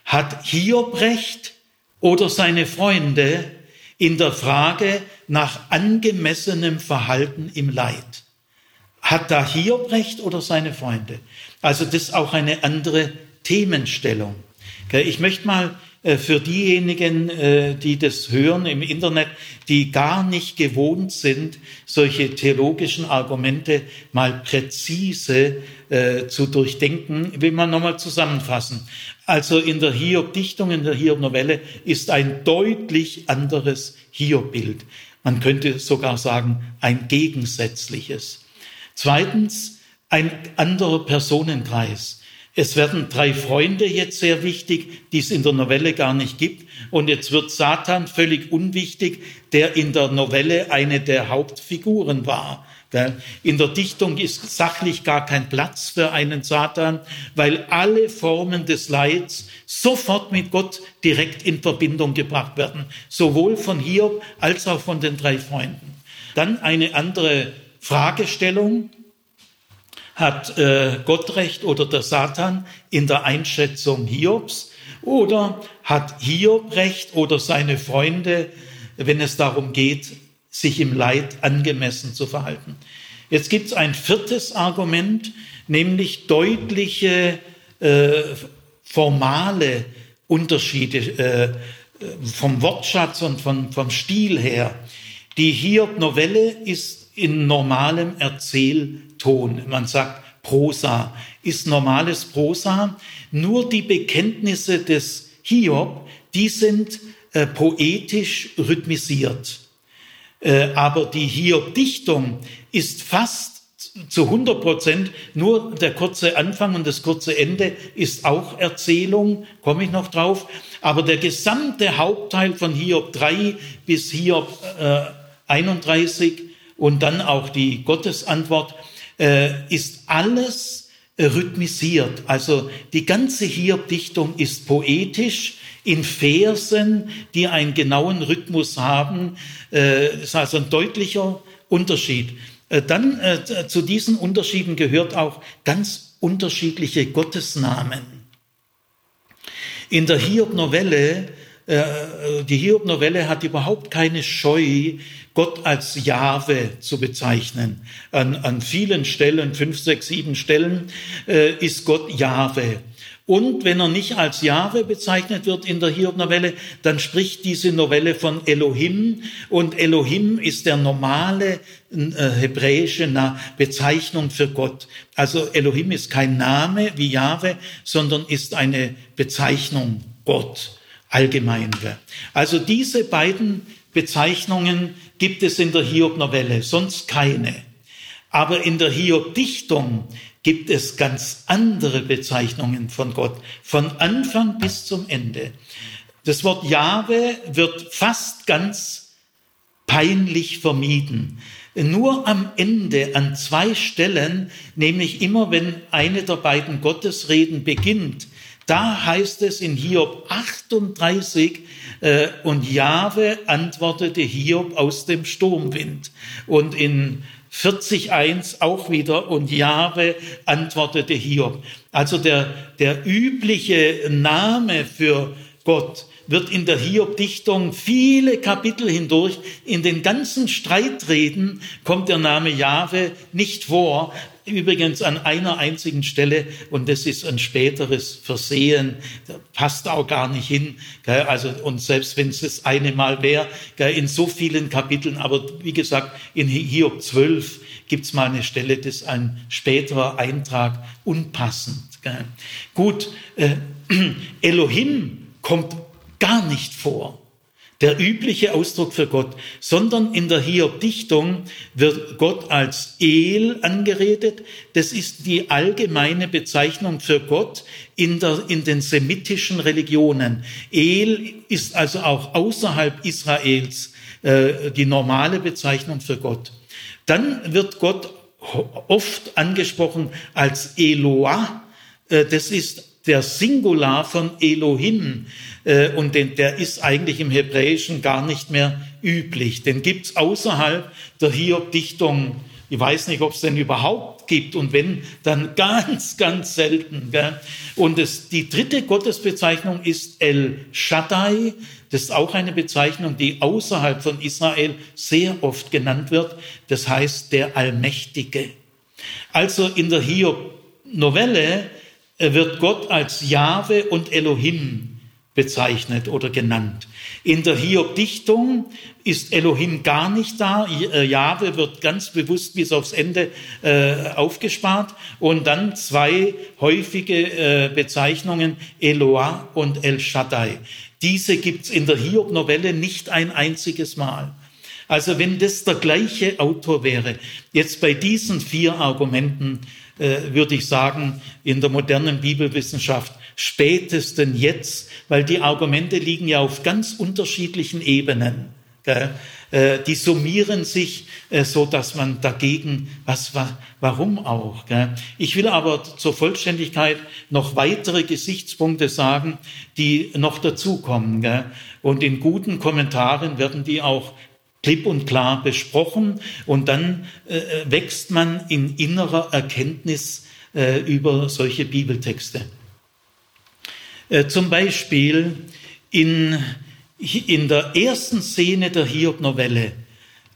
Speaker 1: Hat Hiob recht oder seine Freunde in der Frage nach angemessenem Verhalten im Leid. Hat da Hiob recht oder seine Freunde? Also das ist auch eine andere Themenstellung. Ich möchte mal äh, für diejenigen, äh, die das hören im Internet, die gar nicht gewohnt sind, solche theologischen Argumente mal präzise äh, zu durchdenken, will man nochmal zusammenfassen. Also in der Hiob-Dichtung, in der Hiob-Novelle ist ein deutlich anderes Hiob-Bild. Man könnte sogar sagen, ein gegensätzliches. Zweitens, ein anderer Personenkreis. Es werden drei Freunde jetzt sehr wichtig, die es in der Novelle gar nicht gibt. Und jetzt wird Satan völlig unwichtig, der in der Novelle eine der Hauptfiguren war. In der Dichtung ist sachlich gar kein Platz für einen Satan, weil alle Formen des Leids sofort mit Gott direkt in Verbindung gebracht werden, sowohl von Hiob als auch von den drei Freunden. Dann eine andere Fragestellung, hat äh, Gott recht oder der Satan in der Einschätzung Hiobs? Oder hat Hiob recht oder seine Freunde, wenn es darum geht, sich im Leid angemessen zu verhalten? Jetzt gibt es ein viertes Argument, nämlich deutliche äh, formale Unterschiede äh, vom Wortschatz und vom, vom Stil her. Die Hiob-Novelle ist in normalem Erzählton. Man sagt Prosa. Ist normales Prosa. Nur die Bekenntnisse des Hiob, die sind äh, poetisch rhythmisiert. Äh, aber die Hiob-Dichtung ist fast zu 100 Prozent nur der kurze Anfang und das kurze Ende ist auch Erzählung, komme ich noch drauf. Aber der gesamte Hauptteil von Hiob 3 bis Hiob äh, 31 und dann auch die Gottesantwort äh, ist alles rhythmisiert. Also die ganze Hiob-Dichtung ist poetisch in Versen, die einen genauen Rhythmus haben. Äh, ist also ein deutlicher Unterschied. Äh, dann äh, zu diesen Unterschieden gehört auch ganz unterschiedliche Gottesnamen. In der Hiob-Novelle die Hiob-Novelle hat überhaupt keine Scheu, Gott als Jahwe zu bezeichnen. An, an vielen Stellen, fünf, sechs, sieben Stellen, äh, ist Gott Jahwe. Und wenn er nicht als Jahwe bezeichnet wird in der Hiob-Novelle, dann spricht diese Novelle von Elohim. Und Elohim ist der normale äh, hebräische Bezeichnung für Gott. Also Elohim ist kein Name wie Jahwe, sondern ist eine Bezeichnung Gott allgemein. Also diese beiden Bezeichnungen gibt es in der Hiob-Novelle, sonst keine. Aber in der Hiob-Dichtung gibt es ganz andere Bezeichnungen von Gott, von Anfang bis zum Ende. Das Wort Jahwe wird fast ganz peinlich vermieden. Nur am Ende an zwei Stellen, nämlich immer wenn eine der beiden Gottesreden beginnt, da heißt es in Hiob 38, äh, und Jahwe antwortete Hiob aus dem Sturmwind. Und in 40.1 auch wieder, und Jahwe antwortete Hiob. Also der, der übliche Name für Gott wird in der Hiob-Dichtung viele Kapitel hindurch, in den ganzen Streitreden kommt der Name Jahwe nicht vor. Übrigens an einer einzigen Stelle, und das ist ein späteres Versehen, passt auch gar nicht hin. Also, und selbst wenn es das eine Mal wäre, in so vielen Kapiteln, aber wie gesagt, in Hiob 12 gibt es mal eine Stelle, das ist ein späterer Eintrag unpassend. Gut, äh, Elohim kommt gar nicht vor der übliche Ausdruck für Gott, sondern in der Hiob-Dichtung wird Gott als El angeredet. Das ist die allgemeine Bezeichnung für Gott in, der, in den semitischen Religionen. El ist also auch außerhalb Israels äh, die normale Bezeichnung für Gott. Dann wird Gott oft angesprochen als Eloah. Äh, das ist der Singular von Elohim äh, und der ist eigentlich im Hebräischen gar nicht mehr üblich. Den gibt's außerhalb der Hiob-Dichtung. Ich weiß nicht, ob es den überhaupt gibt und wenn, dann ganz, ganz selten. Gell? Und es, die dritte Gottesbezeichnung ist El Shaddai. Das ist auch eine Bezeichnung, die außerhalb von Israel sehr oft genannt wird. Das heißt der Allmächtige. Also in der Hiob-Novelle wird Gott als Jahwe und Elohim bezeichnet oder genannt. In der Hiob-Dichtung ist Elohim gar nicht da. Äh, Jahwe wird ganz bewusst bis aufs Ende äh, aufgespart. Und dann zwei häufige äh, Bezeichnungen, Eloah und El Shaddai. Diese gibt's in der Hiob-Novelle nicht ein einziges Mal. Also wenn das der gleiche Autor wäre, jetzt bei diesen vier Argumenten würde ich sagen, in der modernen Bibelwissenschaft spätesten jetzt, weil die Argumente liegen ja auf ganz unterschiedlichen Ebenen. Gell? Äh, die summieren sich äh, so, dass man dagegen, was, warum auch. Gell? Ich will aber zur Vollständigkeit noch weitere Gesichtspunkte sagen, die noch dazukommen. Gell? Und in guten Kommentaren werden die auch klipp und klar besprochen und dann äh, wächst man in innerer Erkenntnis äh, über solche Bibeltexte. Äh, zum Beispiel in, in der ersten Szene der Hiob-Novelle,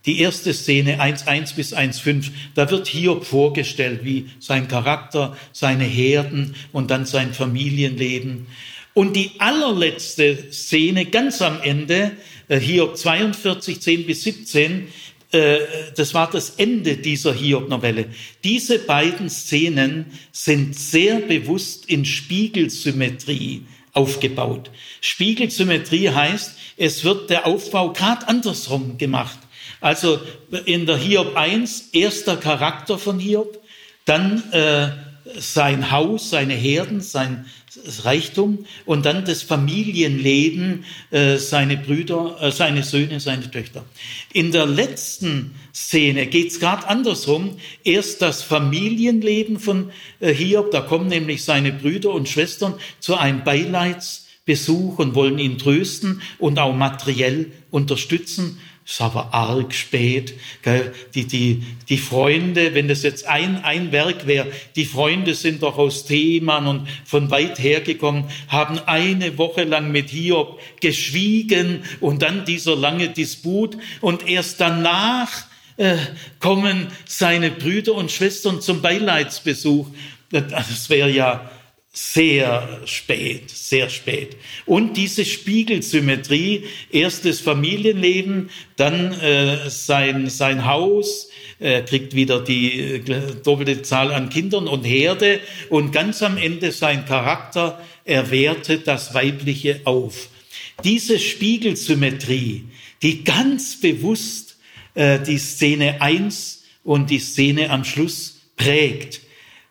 Speaker 1: die erste Szene 1.1 bis 1.5, da wird Hiob vorgestellt, wie sein Charakter, seine Herden und dann sein Familienleben. Und die allerletzte Szene ganz am Ende, äh, Hiob 42, 10 bis 17, äh, das war das Ende dieser Hiob-Novelle. Diese beiden Szenen sind sehr bewusst in Spiegelsymmetrie aufgebaut. Spiegelsymmetrie heißt, es wird der Aufbau gerade andersrum gemacht. Also in der Hiob 1, erster Charakter von Hiob, dann äh, sein Haus, seine Herden, sein Reichtum und dann das Familienleben, äh, seine Brüder, äh, seine Söhne, seine Töchter. In der letzten Szene geht's gerade andersrum. Erst das Familienleben von äh, Hiob, da kommen nämlich seine Brüder und Schwestern zu einem Beileidsbesuch und wollen ihn trösten und auch materiell unterstützen ist aber arg spät. Gell? Die, die, die Freunde, wenn das jetzt ein, ein Werk wäre, die Freunde sind doch aus Theman und von weit her gekommen, haben eine Woche lang mit Hiob geschwiegen und dann dieser lange Disput und erst danach äh, kommen seine Brüder und Schwestern zum Beileidsbesuch. Das wäre ja sehr spät, sehr spät. Und diese Spiegelsymmetrie, erst das Familienleben, dann äh, sein, sein Haus, äh, kriegt wieder die äh, doppelte Zahl an Kindern und Herde und ganz am Ende sein Charakter, er wertet das Weibliche auf. Diese Spiegelsymmetrie, die ganz bewusst äh, die Szene eins und die Szene am Schluss prägt,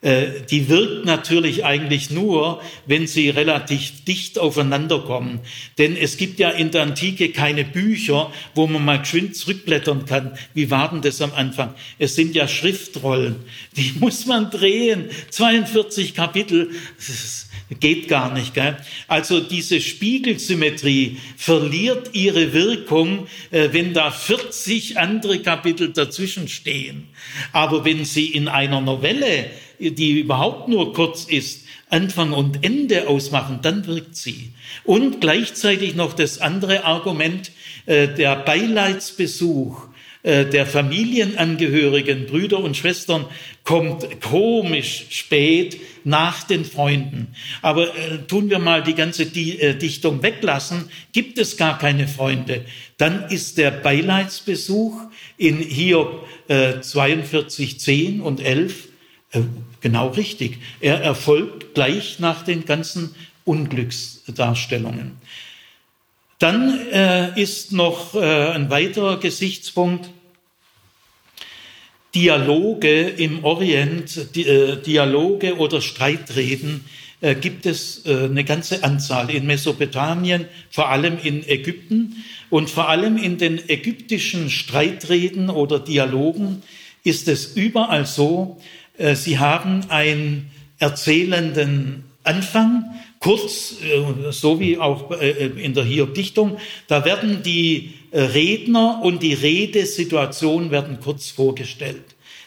Speaker 1: die wirkt natürlich eigentlich nur, wenn sie relativ dicht aufeinander kommen. Denn es gibt ja in der Antike keine Bücher, wo man mal geschwind zurückblättern kann. Wie war denn das am Anfang? Es sind ja Schriftrollen. Die muss man drehen. 42 Kapitel. Das ist geht gar nicht. Gell? Also diese Spiegelsymmetrie verliert ihre Wirkung, äh, wenn da 40 andere Kapitel dazwischen stehen. Aber wenn sie in einer Novelle, die überhaupt nur kurz ist, Anfang und Ende ausmachen, dann wirkt sie. Und gleichzeitig noch das andere Argument, äh, der Beileidsbesuch der Familienangehörigen, Brüder und Schwestern, kommt komisch spät nach den Freunden. Aber äh, tun wir mal die ganze äh, Dichtung weglassen, gibt es gar keine Freunde. Dann ist der Beileidsbesuch in Hiob äh, 42, 10 und 11 äh, genau richtig. Er erfolgt gleich nach den ganzen Unglücksdarstellungen. Dann äh, ist noch äh, ein weiterer Gesichtspunkt, Dialoge im Orient, äh, Dialoge oder Streitreden äh, gibt es äh, eine ganze Anzahl in Mesopotamien, vor allem in Ägypten. Und vor allem in den ägyptischen Streitreden oder Dialogen ist es überall so, sie haben einen erzählenden Anfang, kurz, so wie auch in der Hiob-Dichtung, da werden die Redner und die Redesituation werden kurz vorgestellt.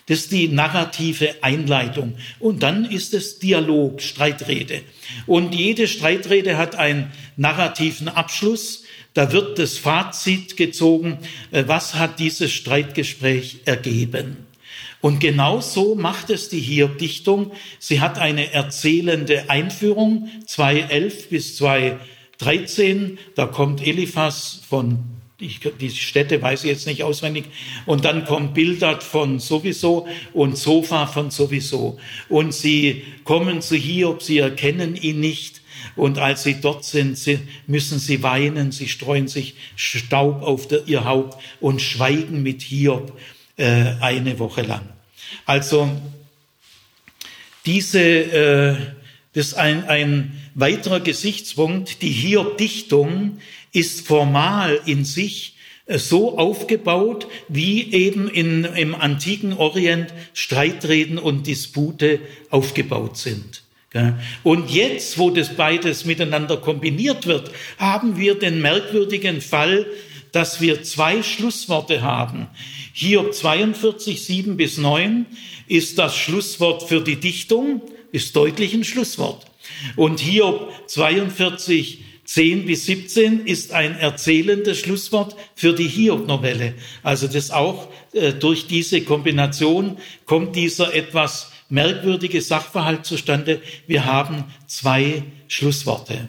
Speaker 1: Das ist die narrative Einleitung. Und dann ist es Dialog, Streitrede. Und jede Streitrede hat einen narrativen Abschluss. Da wird das Fazit gezogen, was hat dieses Streitgespräch ergeben. Und genau so macht es die Hiob-Dichtung. Sie hat eine erzählende Einführung, 2.11 bis 2.13. Da kommt Eliphas von, ich, die Städte weiß ich jetzt nicht auswendig. Und dann kommt Bildad von sowieso und Sofa von sowieso. Und sie kommen zu Hiob, sie erkennen ihn nicht. Und als sie dort sind, sie, müssen sie weinen, sie streuen sich Staub auf der, ihr Haupt und schweigen mit Hiob äh, eine Woche lang. Also diese, äh, das ist ein, ein weiterer Gesichtspunkt. Die Hiob-Dichtung ist formal in sich äh, so aufgebaut, wie eben in, im antiken Orient Streitreden und Dispute aufgebaut sind. Und jetzt, wo das beides miteinander kombiniert wird, haben wir den merkwürdigen Fall, dass wir zwei Schlussworte haben. Hiob 42, 7 bis 9 ist das Schlusswort für die Dichtung, ist deutlich ein Schlusswort. Und Hiob 42, 10 bis 17 ist ein erzählendes Schlusswort für die Hiob-Novelle. Also das auch äh, durch diese Kombination kommt dieser etwas merkwürdige Sachverhalt zustande. Wir haben zwei Schlussworte.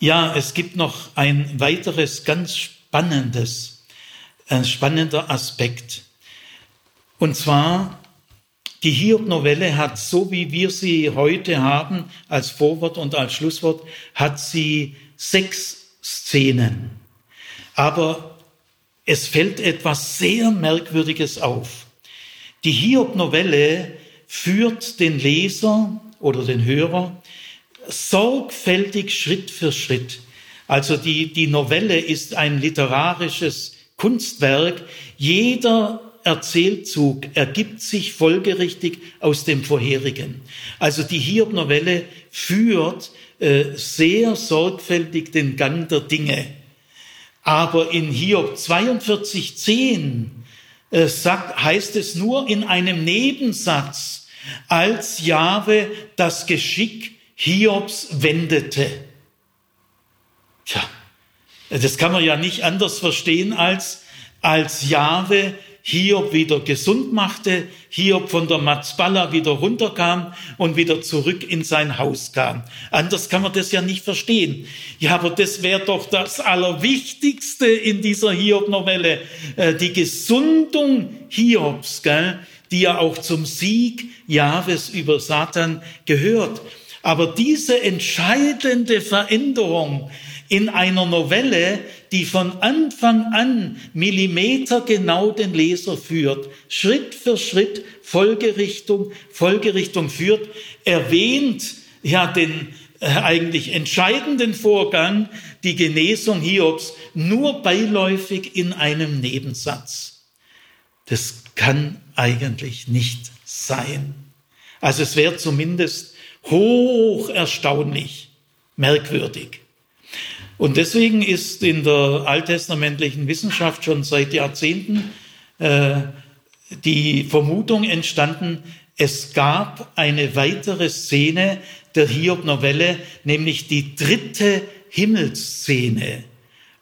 Speaker 1: Ja, es gibt noch ein weiteres ganz spannendes, ein spannender Aspekt. Und zwar, die Hiob-Novelle hat, so wie wir sie heute haben, als Vorwort und als Schlusswort, hat sie sechs Szenen. Aber es fällt etwas sehr Merkwürdiges auf. Die Hiob-Novelle führt den Leser oder den Hörer sorgfältig Schritt für Schritt. Also die, die Novelle ist ein literarisches Kunstwerk. Jeder Erzählzug ergibt sich folgerichtig aus dem vorherigen. Also die Hiob-Novelle führt äh, sehr sorgfältig den Gang der Dinge. Aber in Hiob 42.10 äh, sagt, heißt es nur in einem Nebensatz, als Jahwe das Geschick Hiobs wendete. Tja, das kann man ja nicht anders verstehen als, als Jahwe Hiob wieder gesund machte, Hiob von der Matzballa wieder runterkam und wieder zurück in sein Haus kam. Anders kann man das ja nicht verstehen. Ja, aber das wäre doch das Allerwichtigste in dieser Hiob-Novelle, äh, die Gesundung Hiobs, gell, die ja auch zum Sieg Jahwes über Satan gehört. Aber diese entscheidende Veränderung in einer Novelle, die von Anfang an millimetergenau den Leser führt, Schritt für Schritt Folgerichtung, Folgerichtung führt, erwähnt ja den äh, eigentlich entscheidenden Vorgang, die Genesung Hiobs, nur beiläufig in einem Nebensatz. Das kann eigentlich nicht sein. Also es wäre zumindest hoch erstaunlich, merkwürdig. Und deswegen ist in der alttestamentlichen Wissenschaft schon seit Jahrzehnten äh, die Vermutung entstanden, es gab eine weitere Szene der Hiob-Novelle, nämlich die dritte Himmelsszene.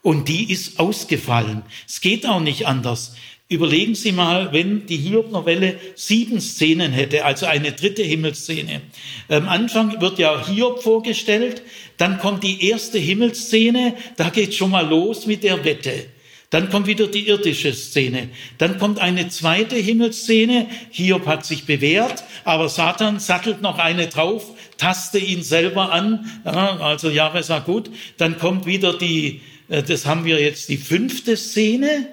Speaker 1: Und die ist ausgefallen. Es geht auch nicht anders. Überlegen Sie mal, wenn die Hiob-Novelle sieben Szenen hätte, also eine dritte Himmelsszene. Am Anfang wird ja Hiob vorgestellt, dann kommt die erste Himmelsszene, da geht schon mal los mit der Wette. Dann kommt wieder die irdische Szene. Dann kommt eine zweite Himmelsszene. Hiob hat sich bewährt, aber Satan sattelt noch eine drauf, taste ihn selber an. Ja, also Jahre sagt gut. Dann kommt wieder die, äh, das haben wir jetzt die fünfte Szene.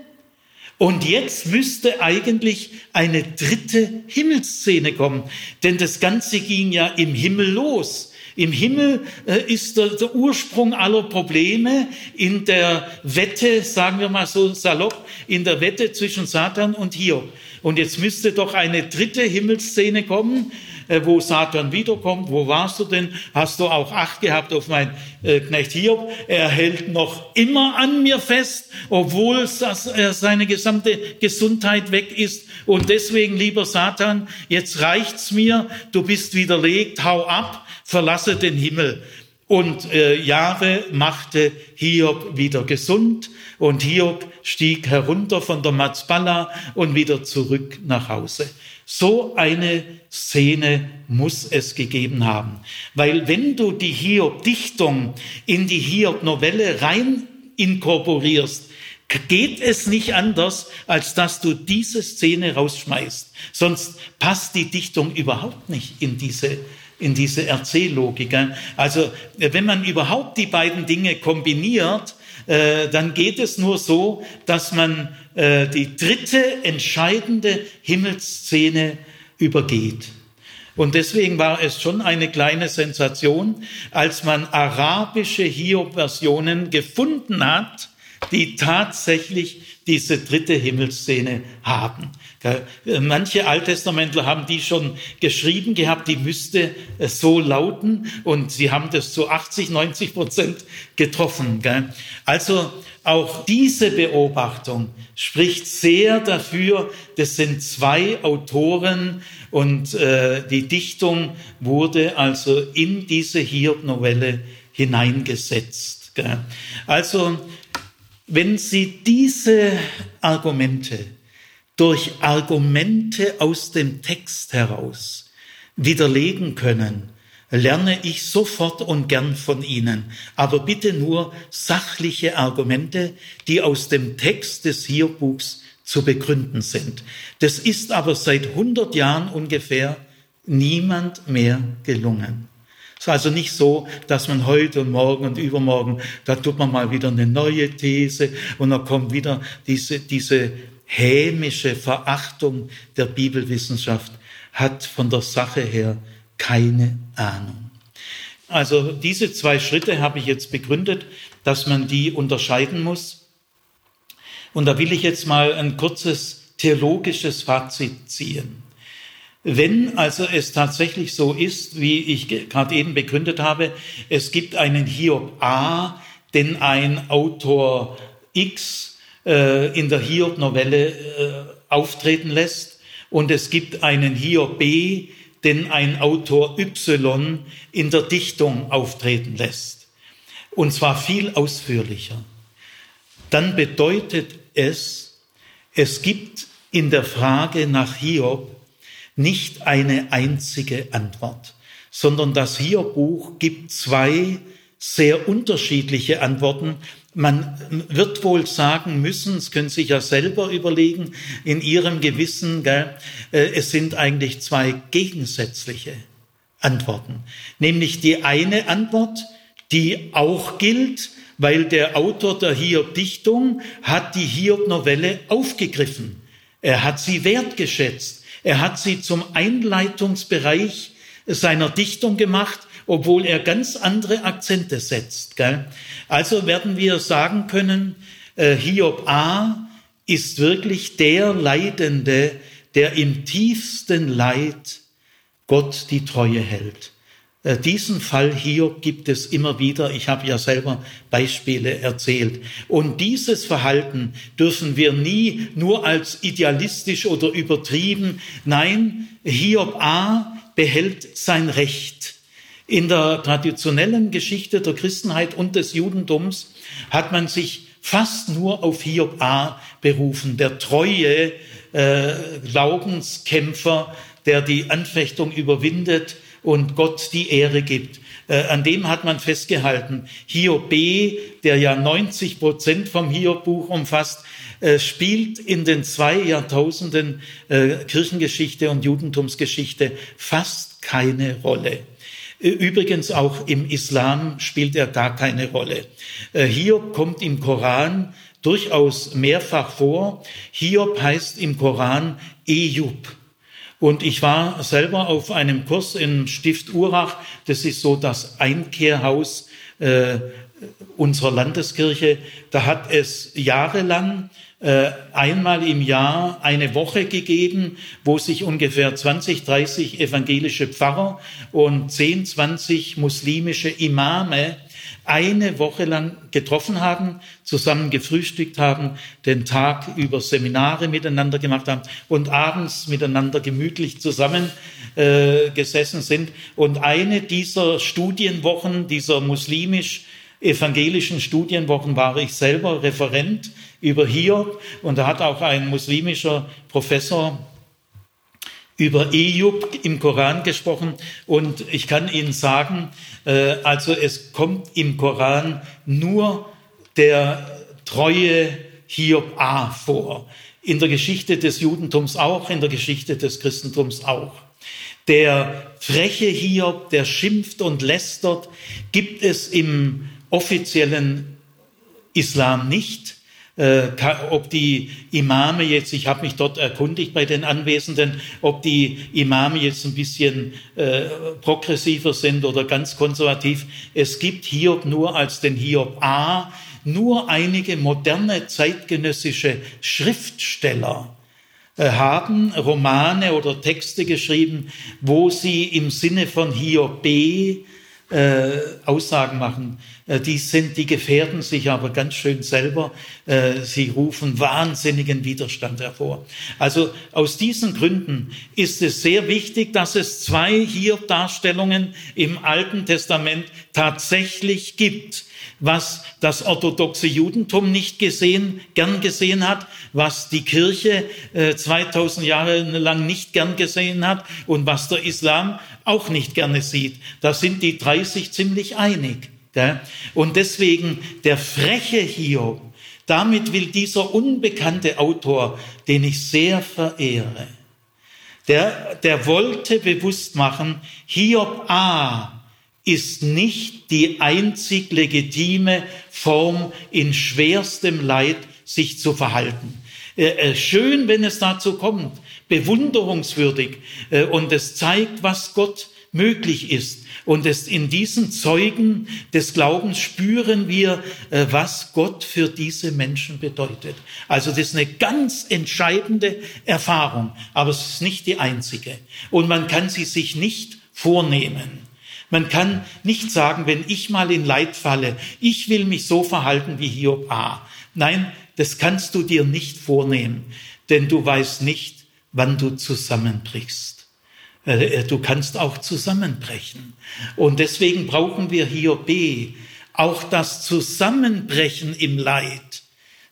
Speaker 1: Und jetzt müsste eigentlich eine dritte Himmelsszene kommen, denn das Ganze ging ja im Himmel los. Im Himmel äh, ist der, der, Ursprung aller Probleme in der Wette, sagen wir mal so salopp, in der Wette zwischen Satan und Hiob. Und jetzt müsste doch eine dritte Himmelsszene kommen, wo Satan wiederkommt. Wo warst du denn? Hast du auch Acht gehabt auf mein äh, Knecht Hiob? Er hält noch immer an mir fest, obwohl äh, seine gesamte Gesundheit weg ist. Und deswegen, lieber Satan, jetzt reicht's mir. Du bist widerlegt. Hau ab. Verlasse den Himmel. Und äh, Jahwe machte Hiob wieder gesund und Hiob stieg herunter von der Mazbala und wieder zurück nach Hause. So eine Szene muss es gegeben haben. Weil wenn du die Hiob-Dichtung in die Hiob-Novelle rein inkorporierst, geht es nicht anders, als dass du diese Szene rausschmeißt. Sonst passt die Dichtung überhaupt nicht in diese in diese Erzähllogik. Also wenn man überhaupt die beiden Dinge kombiniert, äh, dann geht es nur so, dass man äh, die dritte entscheidende Himmelsszene übergeht. Und deswegen war es schon eine kleine Sensation, als man arabische Hiob-Versionen gefunden hat, die tatsächlich diese dritte Himmelsszene haben. Manche Alttestamentler haben die schon geschrieben gehabt, die müsste so lauten und sie haben das zu 80, 90 Prozent getroffen. Also auch diese Beobachtung spricht sehr dafür, das sind zwei Autoren und äh, die Dichtung wurde also in diese Hiob-Novelle hineingesetzt. Also wenn Sie diese Argumente durch Argumente aus dem Text heraus widerlegen können, lerne ich sofort und gern von Ihnen. Aber bitte nur sachliche Argumente, die aus dem Text des Hierbuchs zu begründen sind. Das ist aber seit 100 Jahren ungefähr niemand mehr gelungen. Es ist also nicht so, dass man heute und morgen und übermorgen, da tut man mal wieder eine neue These und dann kommt wieder diese, diese hämische Verachtung der Bibelwissenschaft hat von der Sache her keine Ahnung. Also diese zwei Schritte habe ich jetzt begründet, dass man die unterscheiden muss. Und da will ich jetzt mal ein kurzes theologisches Fazit ziehen. Wenn also es tatsächlich so ist, wie ich gerade eben begründet habe, es gibt einen Hiob A, den ein Autor X äh, in der Hiob-Novelle äh, auftreten lässt. Und es gibt einen Hiob B, den ein Autor Y in der Dichtung auftreten lässt. Und zwar viel ausführlicher. Dann bedeutet es, es gibt in der Frage nach Hiob nicht eine einzige Antwort, sondern das Hiob-Buch gibt zwei sehr unterschiedliche Antworten man wird wohl sagen müssen, es können Sie sich ja selber überlegen, in Ihrem Gewissen, gell, äh, es sind eigentlich zwei gegensätzliche Antworten. Nämlich die eine Antwort, die auch gilt, weil der Autor der Hiob-Dichtung hat die Hiob-Novelle aufgegriffen. Er hat sie wertgeschätzt. Er hat sie zum Einleitungsbereich seiner Dichtung gemacht obwohl er ganz andere Akzente setzt. Gell? Also werden wir sagen können, äh, Hiob A ist wirklich der Leidende, der im tiefsten Leid Gott die Treue hält. Äh, diesen Fall hier gibt es immer wieder. Ich habe ja selber Beispiele erzählt. Und dieses Verhalten dürfen wir nie nur als idealistisch oder übertrieben. Nein, Hiob A behält sein Recht. In der traditionellen Geschichte der Christenheit und des Judentums hat man sich fast nur auf Hiob A berufen, der treue äh, Glaubenskämpfer, der die Anfechtung überwindet und Gott die Ehre gibt. Äh, an dem hat man festgehalten. Hiob B, der ja 90 Prozent vom Hiob-Buch umfasst, äh, spielt in den zwei Jahrtausenden äh, Kirchengeschichte und Judentumsgeschichte fast keine Rolle. Übrigens auch im Islam spielt er gar keine Rolle. Äh, Hiob kommt im Koran durchaus mehrfach vor. Hiob heißt im Koran Ejub. Und ich war selber auf einem Kurs im Stift Urach. Das ist so das Einkehrhaus äh, unserer Landeskirche. Da hat es jahrelang äh, einmal im Jahr eine Woche gegeben, wo sich ungefähr 20, 30 evangelische Pfarrer und 10, 20 muslimische Imame eine Woche lang getroffen haben, zusammen gefrühstückt haben, den Tag über Seminare miteinander gemacht haben und abends miteinander gemütlich zusammen äh, gesessen sind. Und eine dieser Studienwochen, dieser muslimisch evangelischen Studienwochen war ich selber Referent über Hiob und da hat auch ein muslimischer Professor über Ejub im Koran gesprochen und ich kann Ihnen sagen, äh, also es kommt im Koran nur der treue Hiob A vor. In der Geschichte des Judentums auch, in der Geschichte des Christentums auch. Der freche Hiob, der schimpft und lästert, gibt es im offiziellen Islam nicht äh, ob die Imame jetzt, ich habe mich dort erkundigt bei den Anwesenden, ob die Imame jetzt ein bisschen äh, progressiver sind oder ganz konservativ. Es gibt Hiob nur als den Hiob A, nur einige moderne zeitgenössische Schriftsteller äh, haben Romane oder Texte geschrieben, wo sie im Sinne von Hiob B äh, Aussagen machen. Äh, die sind, die gefährden sich aber ganz schön selber. Äh, sie rufen wahnsinnigen Widerstand hervor. Also aus diesen Gründen ist es sehr wichtig, dass es zwei hier Darstellungen im Alten Testament tatsächlich gibt was das orthodoxe Judentum nicht gesehen, gern gesehen hat, was die Kirche äh, 2000 Jahre lang nicht gern gesehen hat und was der Islam auch nicht gerne sieht. Da sind die drei sich ziemlich einig. Und deswegen der freche Hiob, damit will dieser unbekannte Autor, den ich sehr verehre, der, der wollte bewusst machen, Hiob A ist nicht die einzig legitime Form, in schwerstem Leid sich zu verhalten. Äh, äh, schön, wenn es dazu kommt, bewunderungswürdig äh, und es zeigt, was Gott möglich ist. Und es in diesen Zeugen des Glaubens spüren wir, was Gott für diese Menschen bedeutet. Also das ist eine ganz entscheidende Erfahrung, aber es ist nicht die einzige. Und man kann sie sich nicht vornehmen. Man kann nicht sagen, wenn ich mal in Leid falle, ich will mich so verhalten wie Hiob A. Nein, das kannst du dir nicht vornehmen, denn du weißt nicht, wann du zusammenbrichst. Äh, äh, du kannst auch zusammenbrechen. Und deswegen brauchen wir Hiob B. Auch das Zusammenbrechen im Leid,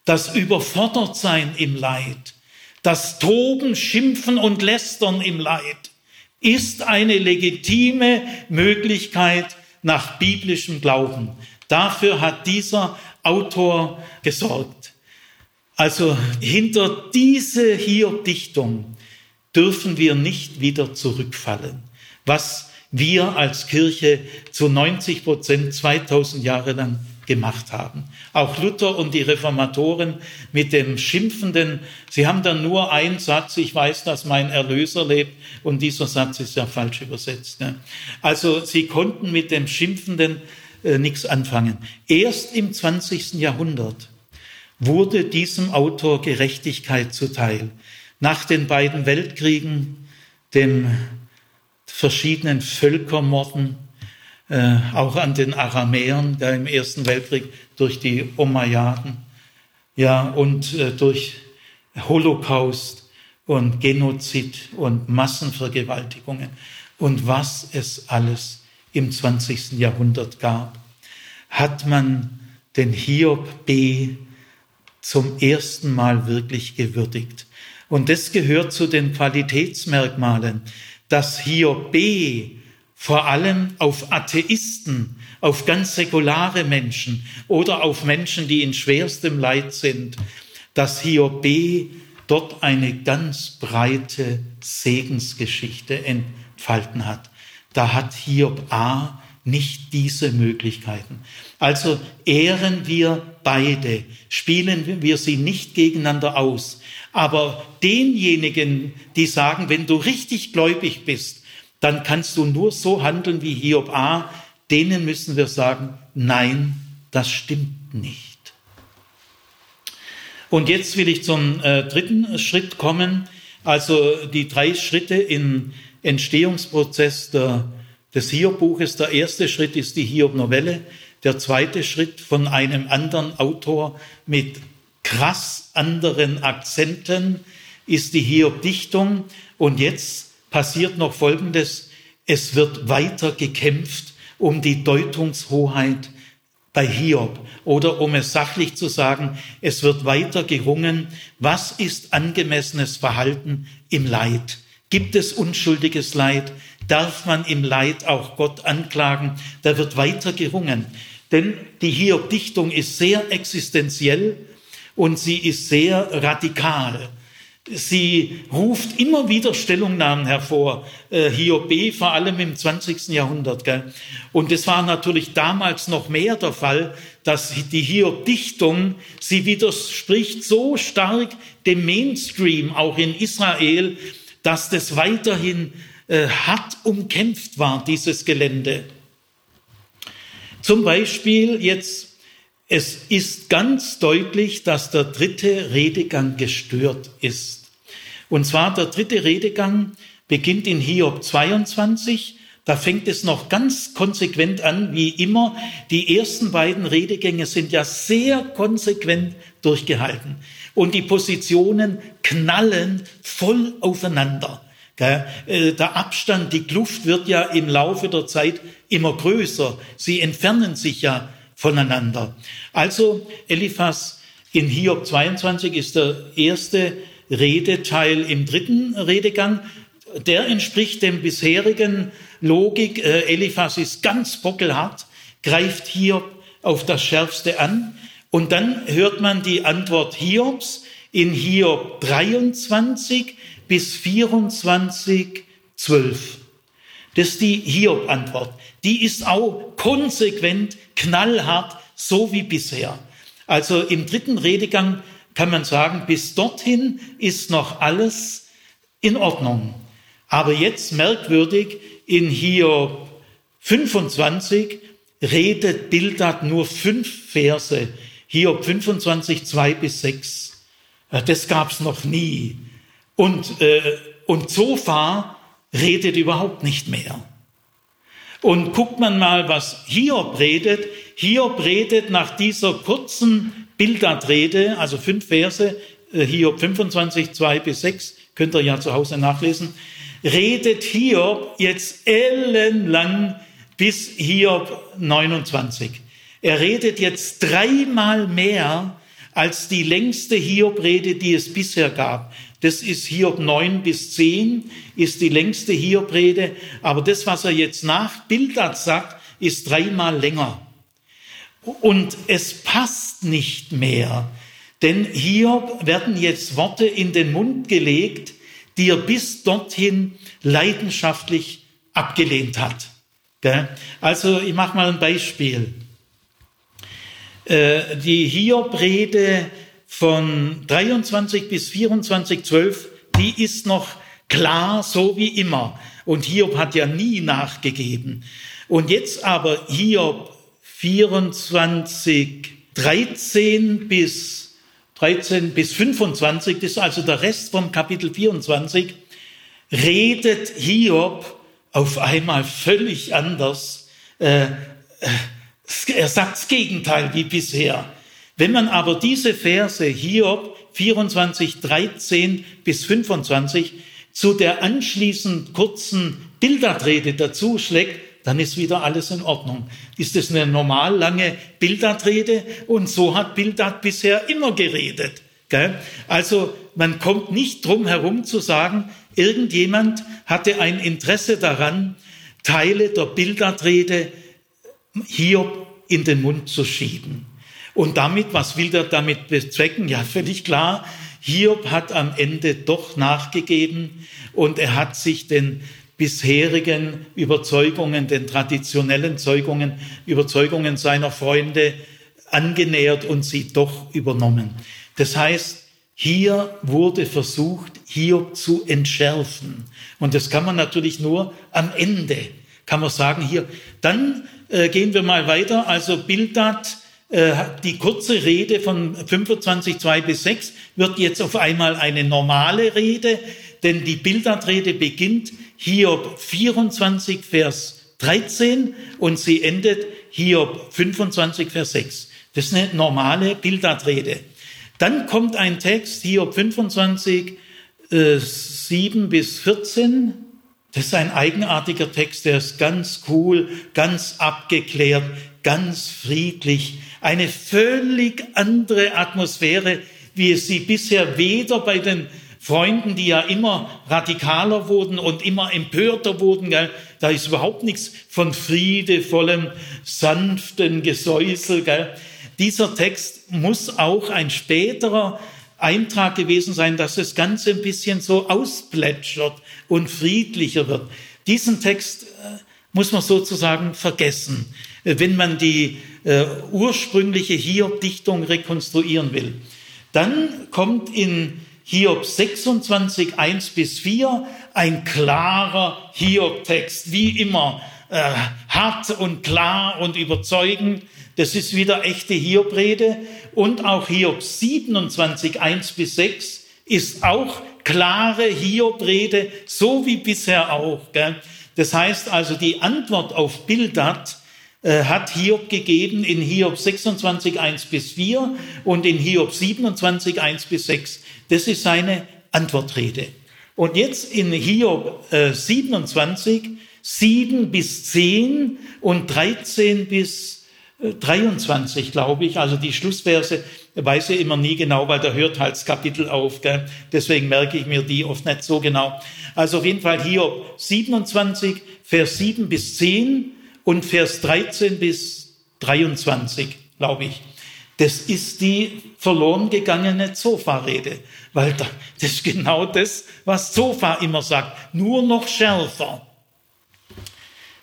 Speaker 1: das Überfordertsein im Leid, das Toben, Schimpfen und Lästern im Leid ist eine legitime Möglichkeit nach biblischem Glauben. Dafür hat dieser Autor gesorgt. Also hinter diese Hiob-Dichtung dürfen wir nicht wieder zurückfallen. Was wir als Kirche zu 90 Prozent 2000 Jahre lang gemacht haben. Auch Luther und die Reformatoren mit dem Schimpfenden, sie haben dann nur einen Satz, ich weiß, dass mein Erlöser lebt, und dieser Satz ist ja falsch übersetzt. Ne? Also sie konnten mit dem Schimpfenden äh, nichts anfangen. Erst im 20. Jahrhundert wurde diesem Autor Gerechtigkeit zuteil. Nach den beiden Weltkriegen, den verschiedenen Völkermorden, äh, auch an den Aramäern da im Ersten Weltkrieg durch die Omayyaden, ja, und äh, durch Holocaust und Genozid und Massenvergewaltigungen und was es alles im 20. Jahrhundert gab, hat man den Hiob B zum ersten Mal wirklich gewürdigt. Und das gehört zu den Qualitätsmerkmalen, dass Hiob B vor allem auf Atheisten, auf ganz säkulare Menschen oder auf Menschen, die in schwerstem Leid sind, dass Hiob B dort eine ganz breite Segensgeschichte entfalten hat. Da hat Hiob A nicht diese Möglichkeiten. Also ehren wir beide, spielen wir sie nicht gegeneinander aus. Aber denjenigen, die sagen, wenn du richtig gläubig bist, dann kannst du nur so handeln wie Hiob A, denen müssen wir sagen, nein, das stimmt nicht. Und jetzt will ich zum äh, dritten Schritt kommen, also die drei Schritte im Entstehungsprozess der, des Hiob-Buches. Der erste Schritt ist die Hiob-Novelle, der zweite Schritt von einem anderen Autor mit krass anderen Akzenten ist die Hiob-Dichtung. Und jetzt passiert noch Folgendes. Es wird weiter gekämpft um die Deutungshoheit bei Hiob. Oder um es sachlich zu sagen, es wird weiter gerungen, was ist angemessenes Verhalten im Leid? Gibt es unschuldiges Leid? Darf man im Leid auch Gott anklagen? Da wird weiter gerungen. Denn die Hiob-Dichtung ist sehr existenziell und sie ist sehr radikal. Sie ruft immer wieder Stellungnahmen hervor, äh, Hiob vor allem im 20. Jahrhundert. Gell? Und es war natürlich damals noch mehr der Fall, dass die Hiob-Dichtung, sie widerspricht so stark dem Mainstream, auch in Israel, dass das weiterhin äh, hart umkämpft war, dieses Gelände. Zum Beispiel jetzt es ist ganz deutlich, dass der dritte Redegang gestört ist. Und zwar der dritte Redegang beginnt in Hiob 22. Da fängt es noch ganz konsequent an, wie immer. Die ersten beiden Redegänge sind ja sehr konsequent durchgehalten. Und die Positionen knallen voll aufeinander. Äh, der Abstand, die Kluft wird ja im Laufe der Zeit immer größer. Sie entfernen sich ja voneinander. Also Eliphas in Hiob 22 ist der erste Redeteil im dritten Redegang. Der entspricht dem bisherigen Logik. Äh, Eliphas ist ganz bockelhart, greift Hiob auf das Schärfste an. Und dann hört man die Antwort Hiobs in Hiob 23 bis 24, 12. Das ist die Hiob-Antwort. Die ist auch konsequent, knallhart, so wie bisher. Also im dritten Redegang kann man sagen, bis dorthin ist noch alles in Ordnung. Aber jetzt merkwürdig, in Hiob 25 redet Bildad nur fünf Verse. Hiob 25, 2 bis 6. Das gab's noch nie. Und, äh, und Zophar redet überhaupt nicht mehr. Und guckt man mal, was Hiob redet. Hiob redet nach dieser kurzen Bildadrede, also fünf Verse, äh, Hiob 25, 2 bis 6, könnt ihr ja zu Hause nachlesen, redet Hiob jetzt ellenlang bis Hiob 29. Er redet jetzt dreimal mehr als die längste Hiob-Rede, die es bisher gab. Das ist Hiob 9 bis 10, ist die längste Hiob-Rede. Aber das, was er jetzt nach Bildad sagt, ist dreimal länger. Und es passt nicht mehr, denn hier werden jetzt Worte in den Mund gelegt, die er bis dorthin leidenschaftlich abgelehnt hat. Also ich mache mal ein Beispiel. Äh, die Hiob-Rede von 23 bis 24, 12, die ist noch klar, so wie immer. Und Hiob hat ja nie nachgegeben. Und jetzt aber Hiob 24, 13 bis 13 bis 25, das ist also der Rest vom Kapitel 24, redet Hiob auf einmal völlig anders, Äh, äh er sagt das Gegenteil wie bisher. Wenn man aber diese Verse Hiob 24, 13 bis 25 zu der anschließend kurzen Bildatrede dazu schlägt, dann ist wieder alles in Ordnung. Ist es eine normal lange Bildatrede und so hat Bildad bisher immer geredet. Gell? Also man kommt nicht drum herum zu sagen, irgendjemand hatte ein Interesse daran, Teile der Bildatrede Hiob in den Mund zu schieben. Und damit, was will er damit bezwecken? Ja, völlig klar. Hiob hat am Ende doch nachgegeben und er hat sich den bisherigen Überzeugungen, den traditionellen Zeugungen, Überzeugungen seiner Freunde angenähert und sie doch übernommen. Das heißt, hier wurde versucht, Hiob zu entschärfen. Und das kann man natürlich nur am Ende, kann man sagen, hier, dann äh, gehen wir mal weiter. Also Bildad, die kurze Rede von 25, 2 bis 6 wird jetzt auf einmal eine normale Rede, denn die Bildadrede beginnt Hiob 24, Vers 13 und sie endet Hiob 25, Vers 6. Das ist eine normale Bildadrede. Dann kommt ein Text, Hiob 25, äh, 7 bis 14. Das ist ein eigenartiger Text, der ist ganz cool, ganz abgeklärt, ganz friedlich. Eine völlig andere Atmosphäre, wie es sie bisher weder bei den Freunden, die ja immer radikaler wurden und immer empörter wurden. Gell? Da ist überhaupt nichts von friedevollem, sanften Gesäusel. Gell? Dieser Text muss auch ein späterer Eintrag gewesen sein, dass das Ganze ein bisschen so ausplätschert und friedlicher wird. Diesen Text äh, muss man sozusagen vergessen, wenn man die äh, ursprüngliche Hiob-Dichtung rekonstruieren will. Dann kommt in Hiob 26, 1 bis 4, ein klarer Hiob-Text, wie immer, äh, hart und klar und überzeugend. Das ist wieder echte Hiob-Rede. Und auch Hiob 27, 1 bis 6 ist auch klare Hiob-Rede, so wie bisher auch. Gell? Das heißt also, die Antwort auf Bildad äh, hat Hiob gegeben in Hiob 26, 1 bis 4 und in Hiob 27, 1 bis 6. Das ist seine Antwortrede. Und jetzt in Hiob äh, 27, 7 bis 10 und 13 bis äh, 23, glaube ich. Also die Schlussverse weiß ich immer nie genau, weil da hört halt das Kapitel auf. Gell? Deswegen merke ich mir die oft nicht so genau. Also auf jeden Fall Hiob 27, Vers 7 bis 10 und Vers 13 bis 23, glaube ich. Das ist die verloren gegangene Zofa-Rede, weil das ist genau das, was Zofa immer sagt, nur noch schärfer.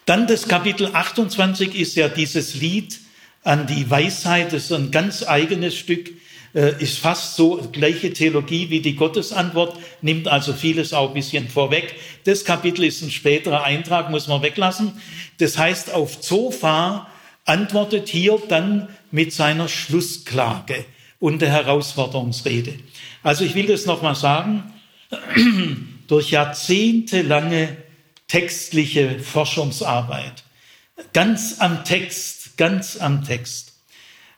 Speaker 1: Dann das Kapitel 28 ist ja dieses Lied an die Weisheit, das ist ein ganz eigenes Stück, ist fast so gleiche Theologie wie die Gottesantwort, nimmt also vieles auch ein bisschen vorweg. Das Kapitel ist ein späterer Eintrag, muss man weglassen. Das heißt, auf Zofa antwortet hier dann mit seiner Schlussklage und der Herausforderungsrede. Also ich will das nochmal sagen, durch jahrzehntelange textliche Forschungsarbeit, ganz am Text, ganz am Text,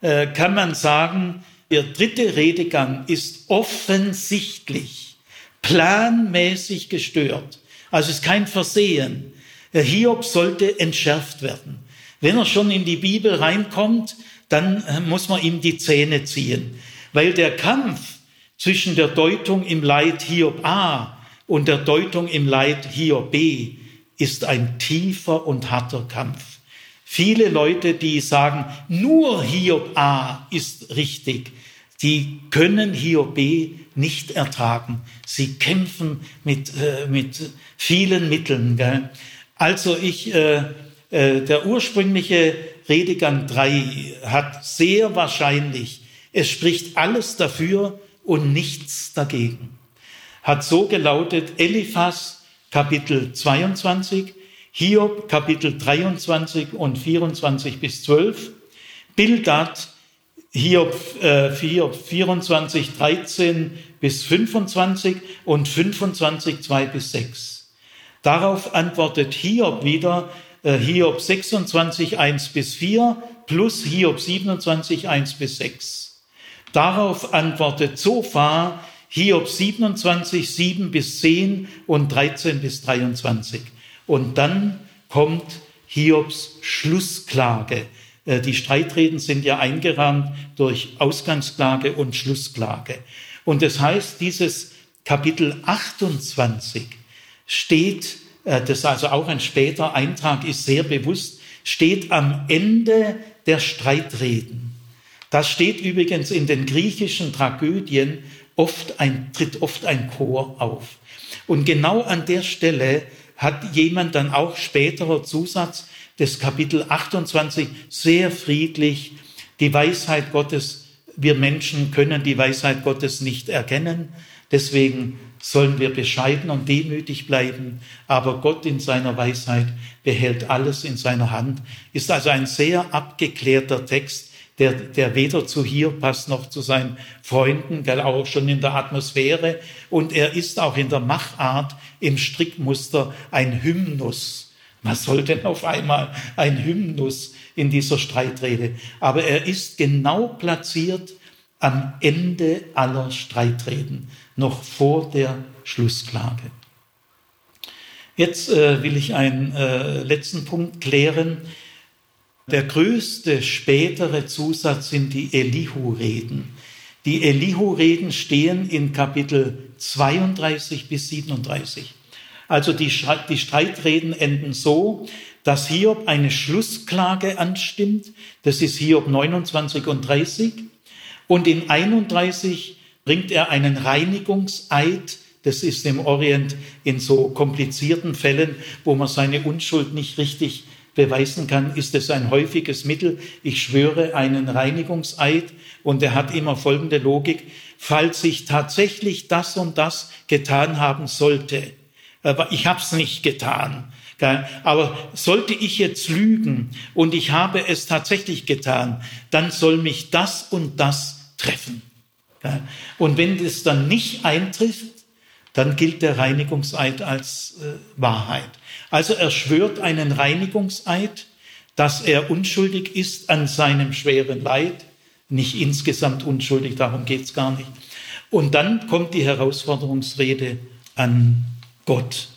Speaker 1: äh, kann man sagen, der dritte Redegang ist offensichtlich planmäßig gestört. Also es ist kein Versehen. Der Hiob sollte entschärft werden. Wenn er schon in die Bibel reinkommt, dann äh, muss man ihm die Zähne ziehen. Weil der Kampf zwischen der Deutung im Leid Hiob A und der Deutung im Leid Hiob B ist ein tiefer und harter Kampf. Viele Leute, die sagen, nur Hiob A ist richtig, die können Hiob nicht ertragen. Sie kämpfen mit, äh, mit vielen Mitteln. Gell? Also ich, äh, äh, der ursprüngliche Redegang 3 hat sehr wahrscheinlich, es spricht alles dafür und nichts dagegen. Hat so gelautet Eliphas Kapitel 22, Hiob Kapitel 23 und 24 bis 12, Bildad Hiob, äh, Hiob 24, 13 bis 25 und 25, 2 bis 6. Darauf antwortet Hiob wieder äh, Hiob 26, 1 bis 4 plus Hiob 27, 1 bis 6. Darauf antwortet Zophar Hiob 27, 7 bis 10 und 13 bis 23. Und dann kommt Hiobs Schlussklage. Äh, die Streitreden sind ja eingerahmt durch Ausgangsklage und Schlussklage. Und das heißt, dieses Kapitel 28 steht, äh, das also auch ein später Eintrag ist, sehr bewusst, steht am Ende der Streitreden. Das steht übrigens in den griechischen Tragödien oft ein, tritt oft ein Chor auf. Und genau an der Stelle hat jemand dann auch späterer Zusatz des Kapitel 28 sehr friedlich die Weisheit Gottes. Wir Menschen können die Weisheit Gottes nicht erkennen. Deswegen sollen wir bescheiden und demütig bleiben. Aber Gott in seiner Weisheit behält alles in seiner Hand. Ist also ein sehr abgeklärter Text, der, der weder zu hier passt noch zu seinen Freunden, gell, auch schon in der Atmosphäre. Und er ist auch in der Machart, im Strickmuster ein Hymnus. Was soll denn auf einmal ein Hymnus in dieser Streitrede? Aber er ist genau platziert am Ende aller Streitreden, noch vor der Schlussklage. Jetzt äh, will ich einen äh, letzten Punkt klären. Der größte spätere Zusatz sind die Elihu-Reden. Die Elihu-Reden stehen in Kapitel 32 bis 37. Also die, die Streitreden enden so, dass Hiob eine Schlussklage anstimmt. Das ist Hiob 29 und 30. Und in 31 bringt er einen Reinigungseid. Das ist im Orient in so komplizierten Fällen, wo man seine Unschuld nicht richtig beweisen kann, ist es ein häufiges Mittel. Ich schwöre einen Reinigungseid und er hat immer folgende Logik. Falls ich tatsächlich das und das getan haben sollte, aber ich habe es nicht getan, aber sollte ich jetzt lügen und ich habe es tatsächlich getan, dann soll mich das und das treffen. Und wenn es dann nicht eintrifft, dann gilt der Reinigungseid als äh, Wahrheit. Also er schwört einen Reinigungseid, dass er unschuldig ist an seinem schweren Leid, nicht insgesamt unschuldig, darum geht's gar nicht. Und dann kommt die Herausforderungsrede an Gott.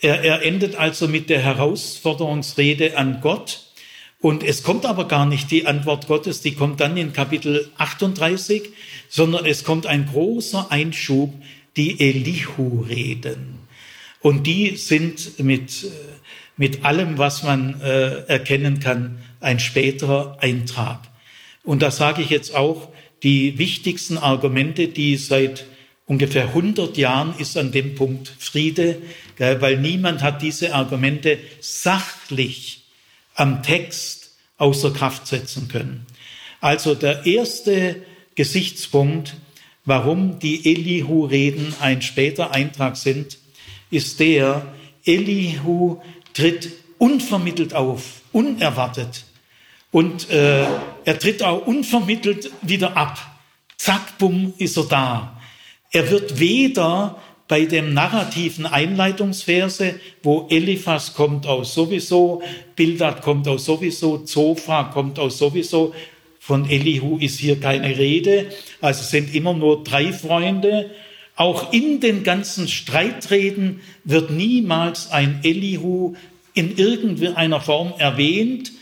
Speaker 1: Er, er endet also mit der Herausforderungsrede an Gott. Und es kommt aber gar nicht die Antwort Gottes, die kommt dann in Kapitel 38, sondern es kommt ein großer Einschub die Elihu-Reden. Und die sind mit, mit allem, was man äh, erkennen kann, ein späterer Eintrag. Und da sage ich jetzt auch, die wichtigsten Argumente, die seit ungefähr 100 Jahren ist an dem Punkt Friede, weil niemand hat diese Argumente sachlich am Text außer Kraft setzen können. Also der erste Gesichtspunkt Warum die Elihu-Reden ein später Eintrag sind, ist der, Elihu tritt unvermittelt auf, unerwartet. Und äh, er tritt auch unvermittelt wieder ab. Zack, bumm, ist er da. Er wird weder bei dem narrativen Einleitungsverse, wo Eliphas kommt aus sowieso, Bildad kommt aus sowieso, Zophar kommt aus sowieso, von Elihu ist hier keine Rede. Also sind immer nur drei Freunde. Auch in den ganzen Streitreden wird niemals ein Elihu in irgendeiner Form erwähnt.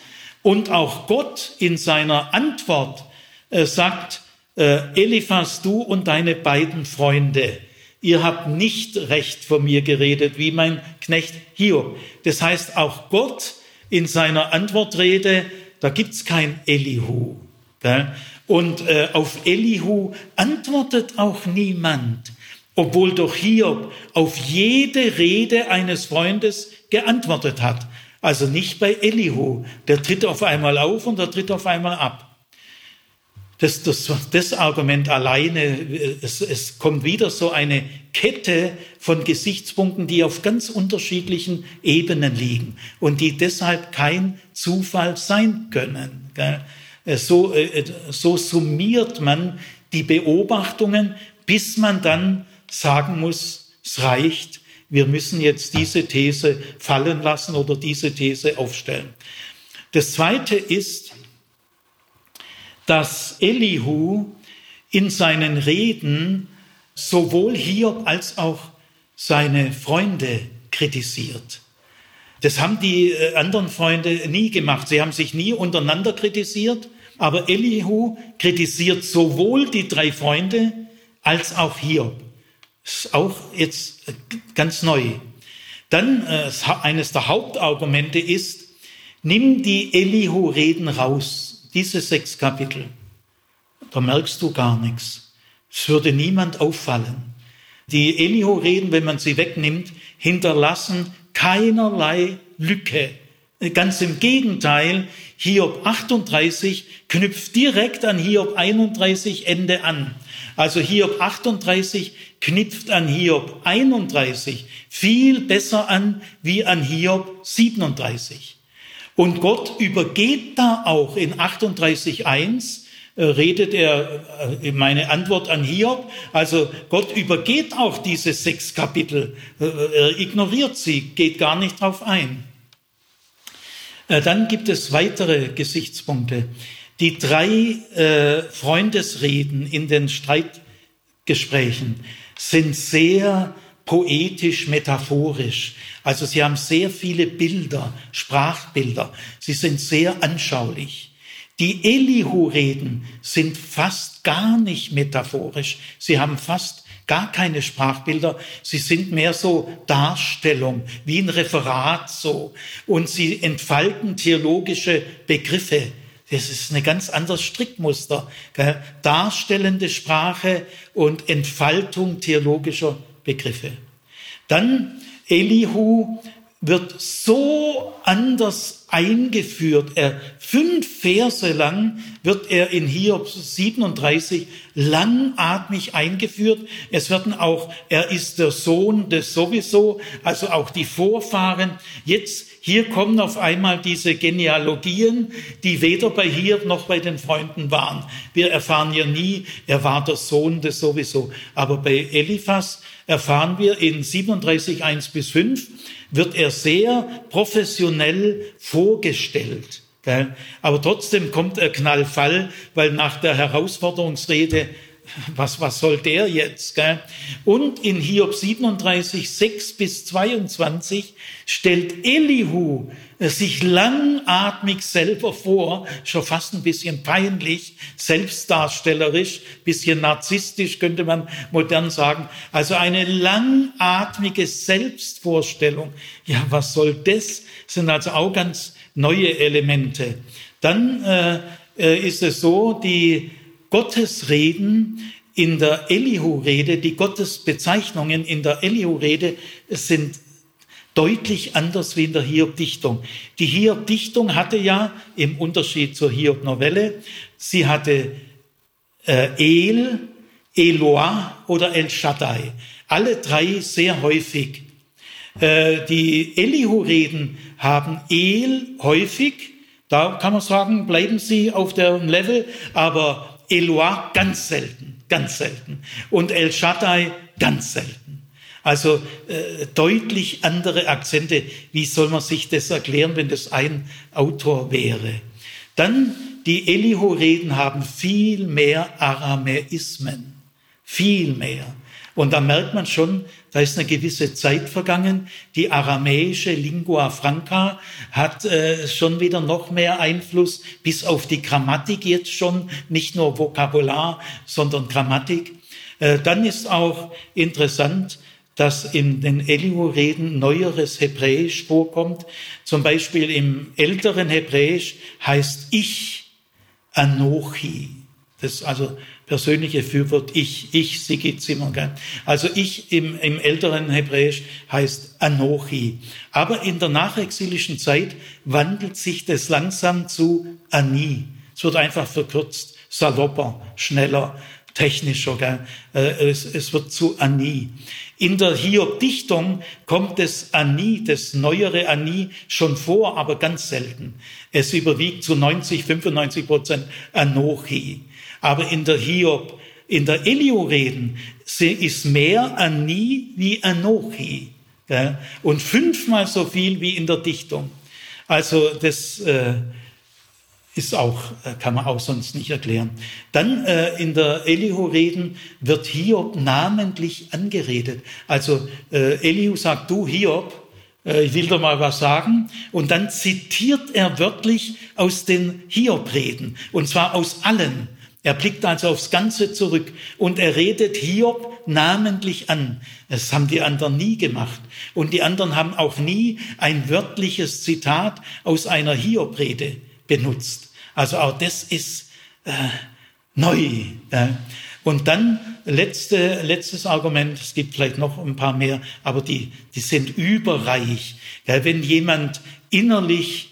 Speaker 1: Und auch Gott in seiner Antwort äh, sagt, äh, Eliphas, du und deine beiden Freunde, ihr habt nicht recht von mir geredet, wie mein Knecht Hiob. Das heißt, auch Gott in seiner Antwortrede, da gibt's kein Elihu. Und äh, auf Elihu antwortet auch niemand, obwohl doch Hiob auf jede Rede eines Freundes geantwortet hat. Also nicht bei Elihu. Der tritt auf einmal auf und der tritt auf einmal ab. Das, das, das Argument alleine, es, es kommt wieder so eine Kette von Gesichtspunkten, die auf ganz unterschiedlichen Ebenen liegen und die deshalb kein Zufall sein können. Äh, so, äh, so summiert man die Beobachtungen, bis man dann sagen muss, es reicht, wir müssen jetzt diese These fallen lassen oder diese These aufstellen. Das Zweite ist, dass Elihu in seinen Reden sowohl Hiob als auch seine Freunde kritisiert. Das haben die äh, anderen Freunde nie gemacht. Sie haben sich nie untereinander kritisiert, aber Elihu kritisiert sowohl die drei Freunde als auch Hiob. Ist auch jetzt äh, ganz neu. Dann äh, eines der Hauptargumente ist, nimm die Elihu-Reden raus, diese sechs Kapitel. Da merkst du gar nichts. Es würde niemand auffallen. Die Elihu-Reden, wenn man sie wegnimmt, hinterlassen keinerlei Lücke. Ganz im Gegenteil, Hiob 38 knüpft direkt an Hiob 31 Ende an. Also Hiob 38 knüpft an Hiob 31 viel besser an wie an Hiob 37. Und Gott übergeht da auch in 38.1 äh, redet er äh, meine Antwort an Hiob. Also Gott übergeht auch diese sechs Kapitel, äh, er ignoriert sie, geht gar nicht drauf ein. Dann gibt es weitere Gesichtspunkte. Die drei Freundesreden in den Streitgesprächen sind sehr poetisch, metaphorisch. Also sie haben sehr viele Bilder, Sprachbilder. Sie sind sehr anschaulich. Die Elihu-Reden sind fast gar nicht metaphorisch. Sie haben fast gar keine Sprachbilder. Sie sind mehr so Darstellung, wie ein Referat so. Und sie entfalten theologische Begriffe. Das ist ein ganz anderes Strickmuster. Darstellende Sprache und Entfaltung theologischer Begriffe. Dann Elihu wird so anders eingeführt. Er, fünf Verse lang wird er in Hiob 37 langatmig eingeführt. Es werden auch, er ist der Sohn des sowieso, also auch die Vorfahren. Jetzt, hier kommen auf einmal diese Genealogien, die weder bei Hiob noch bei den Freunden waren. Wir erfahren ja nie, er war der Sohn des sowieso. Aber bei Eliphas erfahren wir in 37, 1 bis 5, wird er sehr professionell vorgestellt. Aber trotzdem kommt er knallfall, weil nach der Herausforderungsrede was, was soll der jetzt? Gell? Und in Hiob 37, 6 bis 22 stellt Elihu sich langatmig selber vor, schon fast ein bisschen peinlich, selbstdarstellerisch, bisschen narzisstisch könnte man modern sagen. Also eine langatmige Selbstvorstellung. Ja, was soll das? das sind also auch ganz neue Elemente. Dann äh, äh ist es so, die Gottesreden in der Elihu-Rede, die Gottesbezeichnungen in der Elihu-Rede sind deutlich anders wie in der Hiob-Dichtung. Die Hiob-Dichtung hatte ja im Unterschied zur Hiob-Novelle, sie hatte äh, El, Eloah oder El Shaddai. Alle drei sehr häufig. Äh, die Elihu-Reden haben El häufig, da kann man sagen, bleiben sie auf dem Level, aber Eloi ganz selten, ganz selten. Und El Shaddai ganz selten. Also äh, deutlich andere Akzente. Wie soll man sich das erklären, wenn das ein Autor wäre? Dann die Elihu-Reden haben viel mehr Aramäismen. Viel mehr. Und da merkt man schon, da ist eine gewisse Zeit vergangen. Die aramäische Lingua Franca hat äh, schon wieder noch mehr Einfluss, bis auf die Grammatik jetzt schon, nicht nur Vokabular, sondern Grammatik. Äh, dann ist auch interessant, dass in den Elihu-Reden neueres Hebräisch vorkommt. Zum Beispiel im älteren Hebräisch heißt ich Anochi. Das also persönliche Fürwort ich, ich, Sigi Zimmermann. Also ich im, im älteren Hebräisch heißt Anochi. Aber in der nachexilischen Zeit wandelt sich das langsam zu Ani. Es wird einfach verkürzt, salopper, schneller, technischer. Gell? Äh, es, es wird zu Ani. In der Hiob-Dichtung kommt das Ani, das neuere Ani, schon vor, aber ganz selten. Es überwiegt zu 90, 95 Prozent Anochi. Aber in der Hiob, in der Elio-Reden ist mehr Ani wie Anochi. Gell? Und fünfmal so viel wie in der Dichtung. Also das äh, ist auch, äh, kann man auch sonst nicht erklären. Dann äh, in der Elihu-Reden wird Hiob namentlich angeredet. Also äh, Elihu sagt, du Hiob, äh, ich will dir mal was sagen. Und dann zitiert er wörtlich aus den Hiob-Reden. Und zwar aus allen. Er blickt also aufs Ganze zurück und er redet Hiob namentlich an. Das haben die anderen nie gemacht. Und die anderen haben auch nie ein wörtliches Zitat aus einer Hiob-Rede benutzt. Also auch das ist äh, neu. Äh. Und dann letzte, letztes Argument, es gibt vielleicht noch ein paar mehr, aber die, die sind überreich. Ja, wenn jemand innerlich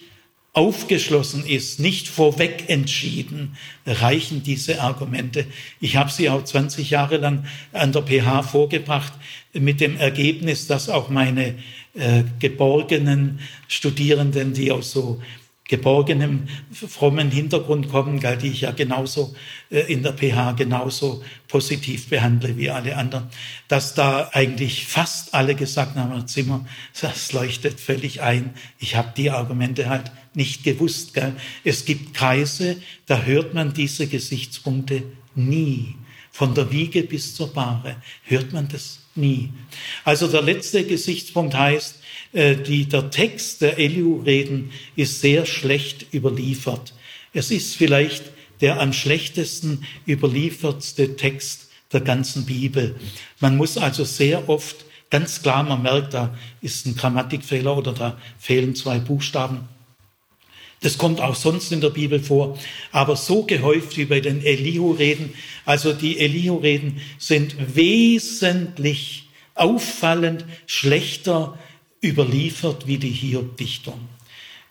Speaker 1: aufgeschlossen ist, nicht vorweg entschieden, reichen diese Argumente. Ich habe sie auch 20 Jahre lang an der PH vorgebracht mit dem Ergebnis, dass auch meine äh, geborgenen Studierenden, die aus so geborgenem, frommen Hintergrund kommen, gell, die ich ja genauso äh, in der PH genauso positiv behandle wie alle anderen, dass da eigentlich fast alle gesagt haben, Zimmer, das leuchtet völlig ein. Ich habe die Argumente halt nicht gewusst. Gell. Es gibt Kreise, da hört man diese Gesichtspunkte nie. Von der Wiege bis zur Bahre hört man das nie. Also der letzte Gesichtspunkt heißt, die, der Text der Eliu-Reden ist sehr schlecht überliefert. Es ist vielleicht der am schlechtesten überliefertste Text der ganzen Bibel. Man muss also sehr oft ganz klar, man merkt, da ist ein Grammatikfehler oder da fehlen zwei Buchstaben. Das kommt auch sonst in der Bibel vor, aber so gehäuft wie bei den Elihu-Reden. Also die Elihu-Reden sind wesentlich auffallend schlechter überliefert wie die Hiob-Dichtung.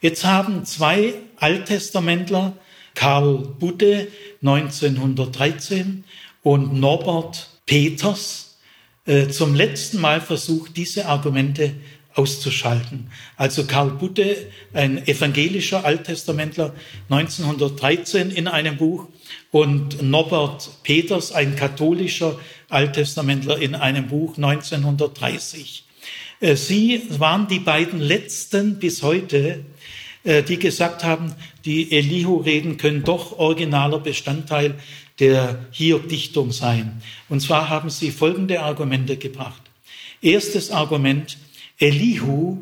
Speaker 1: Jetzt haben zwei Alttestamentler, Karl Budde 1913 und Norbert Peters, äh, zum letzten Mal versucht, diese Argumente auszuschalten. Also Karl Budde, ein evangelischer Alttestamentler, 1913 in einem Buch und Norbert Peters, ein katholischer Alttestamentler in einem Buch 1930. Äh, sie waren die beiden letzten bis heute, äh, die gesagt haben, die Elihu-Reden können doch originaler Bestandteil der Hiob-Dichtung sein. Und zwar haben sie folgende Argumente gebracht. Erstes Argument, Elihu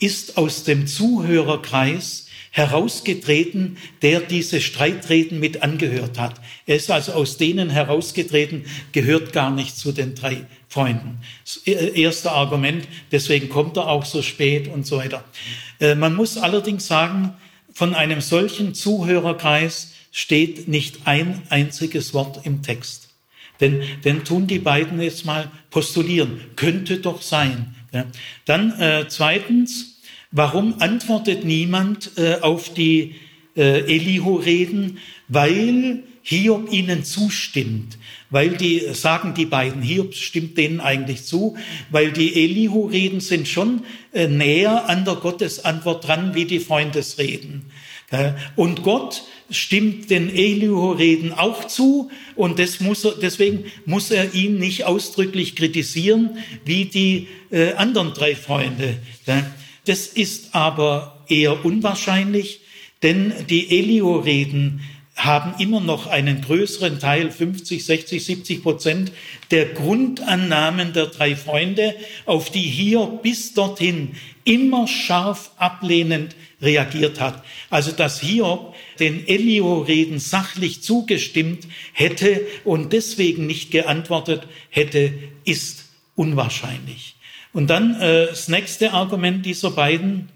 Speaker 1: ist aus dem Zuhörerkreis herausgetreten, der diese Streitreden mit angehört hat. Er ist also aus denen herausgetreten, gehört gar nicht zu den drei Freunden. Das erste Argument, deswegen kommt er auch so spät und so weiter. Äh, man muss allerdings sagen, von einem solchen Zuhörerkreis steht nicht ein einziges Wort im Text. Denn, denn tun die beiden jetzt mal postulieren. Könnte doch sein. Dann äh, zweitens, warum antwortet niemand äh, auf die äh, Elihu-Reden? Weil Hiob ihnen zustimmt, weil die, sagen die beiden, Hiob stimmt denen eigentlich zu, weil die Elihu-Reden sind schon äh, näher an der Gottesantwort dran wie die Freundesreden. Und Gott stimmt den Elihu-Reden auch zu und muss er, deswegen muss er ihn nicht ausdrücklich kritisieren wie die äh, anderen drei Freunde. Das ist aber eher unwahrscheinlich, denn die Elihu-Reden haben immer noch einen größeren Teil, 50, 60, 70 Prozent der Grundannahmen der drei Freunde, auf die hier bis dorthin immer scharf ablehnend reagiert hat. Also dass Hiob den Elio-Reden sachlich zugestimmt hätte und deswegen nicht geantwortet hätte, ist unwahrscheinlich. Und dann äh, das nächste Argument dieser beiden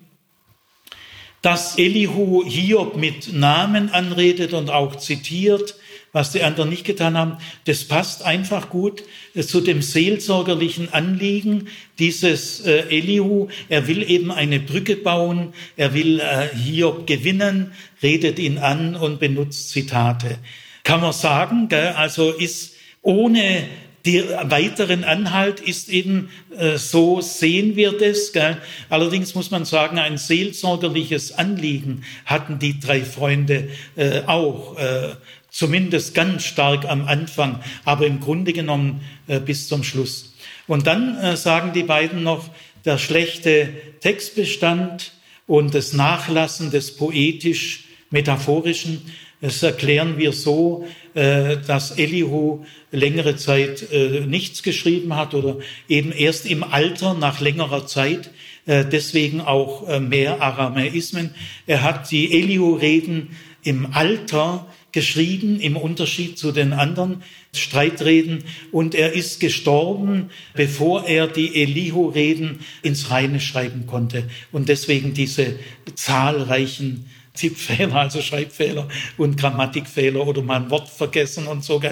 Speaker 1: dass Elihu Hiob mit Namen anredet und auch zitiert, was die anderen nicht getan haben, das passt einfach gut äh, zu dem seelsorgerlichen Anliegen dieses äh, Elihu. Er will eben eine Brücke bauen, er will äh, Hiob gewinnen, redet ihn an und benutzt Zitate. Kann man sagen, also ist ohne der weiteren Anhalt ist eben, äh, so sehen wir das. Gell? Allerdings muss man sagen, ein seelsorgerliches Anliegen hatten die drei Freunde äh, auch, äh, zumindest ganz stark am Anfang, aber im Grunde genommen bis zum Schluss. Und dann sagen die beiden noch, der schlechte Textbestand und das Nachlassen des poetisch-metaphorischen. Das erklären wir so, äh, dass Elihu längere Zeit äh, nichts geschrieben hat oder eben erst im Alter nach längerer Zeit äh, deswegen auch mehr Aramäismen. Er hat die Elihu-Reden im Alter geschrieben, im Unterschied zu den anderen Streitreden. Und er ist gestorben, bevor er die Elihu-Reden ins Reine schreiben konnte. Und deswegen diese zahlreichen Tippfehler, also Schreibfehler und Grammatikfehler oder mal ein Wort vergessen und so.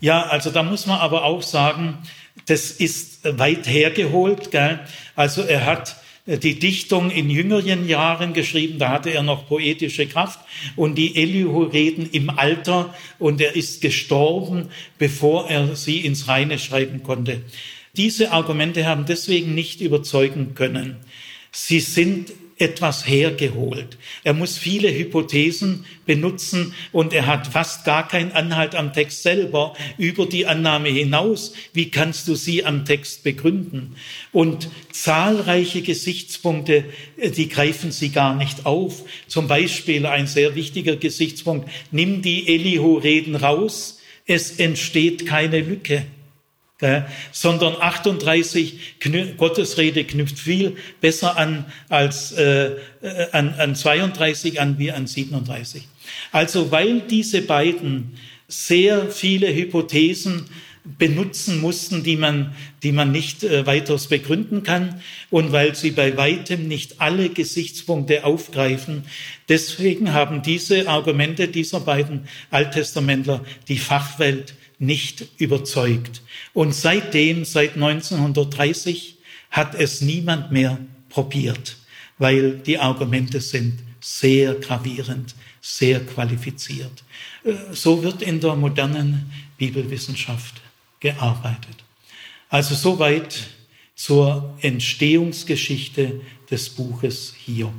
Speaker 1: Ja, also da muss man aber auch sagen, das ist weit hergeholt. Gell? Also er hat die Dichtung in jüngeren Jahren geschrieben, da hatte er noch poetische Kraft und die Elihu-Reden im Alter und er ist gestorben, bevor er sie ins Reine schreiben konnte. Diese Argumente haben deswegen nicht überzeugen können. Sie sind etwas hergeholt. Er muss viele Hypothesen benutzen und er hat fast gar keinen Anhalt am Text selber über die Annahme hinaus. Wie kannst du sie am Text begründen? Und zahlreiche Gesichtspunkte, äh, die greifen sie gar nicht auf. Zum Beispiel ein sehr wichtiger Gesichtspunkt, nimm die Elihu-Reden raus, es entsteht keine Lücke sondern 38 Gottesrede knüpft viel besser an als äh, äh an, an 32 an wie an 37. Also weil diese beiden sehr viele Hypothesen benutzen mussten, die man, die man nicht äh, weiters begründen kann und weil sie bei weitem nicht alle Gesichtspunkte aufgreifen. Deswegen haben diese Argumente dieser beiden Alttestamentler die Fachwelt nicht überzeugt. Und seitdem, seit 1930, hat es niemand mehr probiert, weil die Argumente sind sehr gravierend, sehr qualifiziert. Äh, so wird in der modernen Bibelwissenschaft gearbeitet. Also soweit zur Entstehungsgeschichte des Buches Hiob.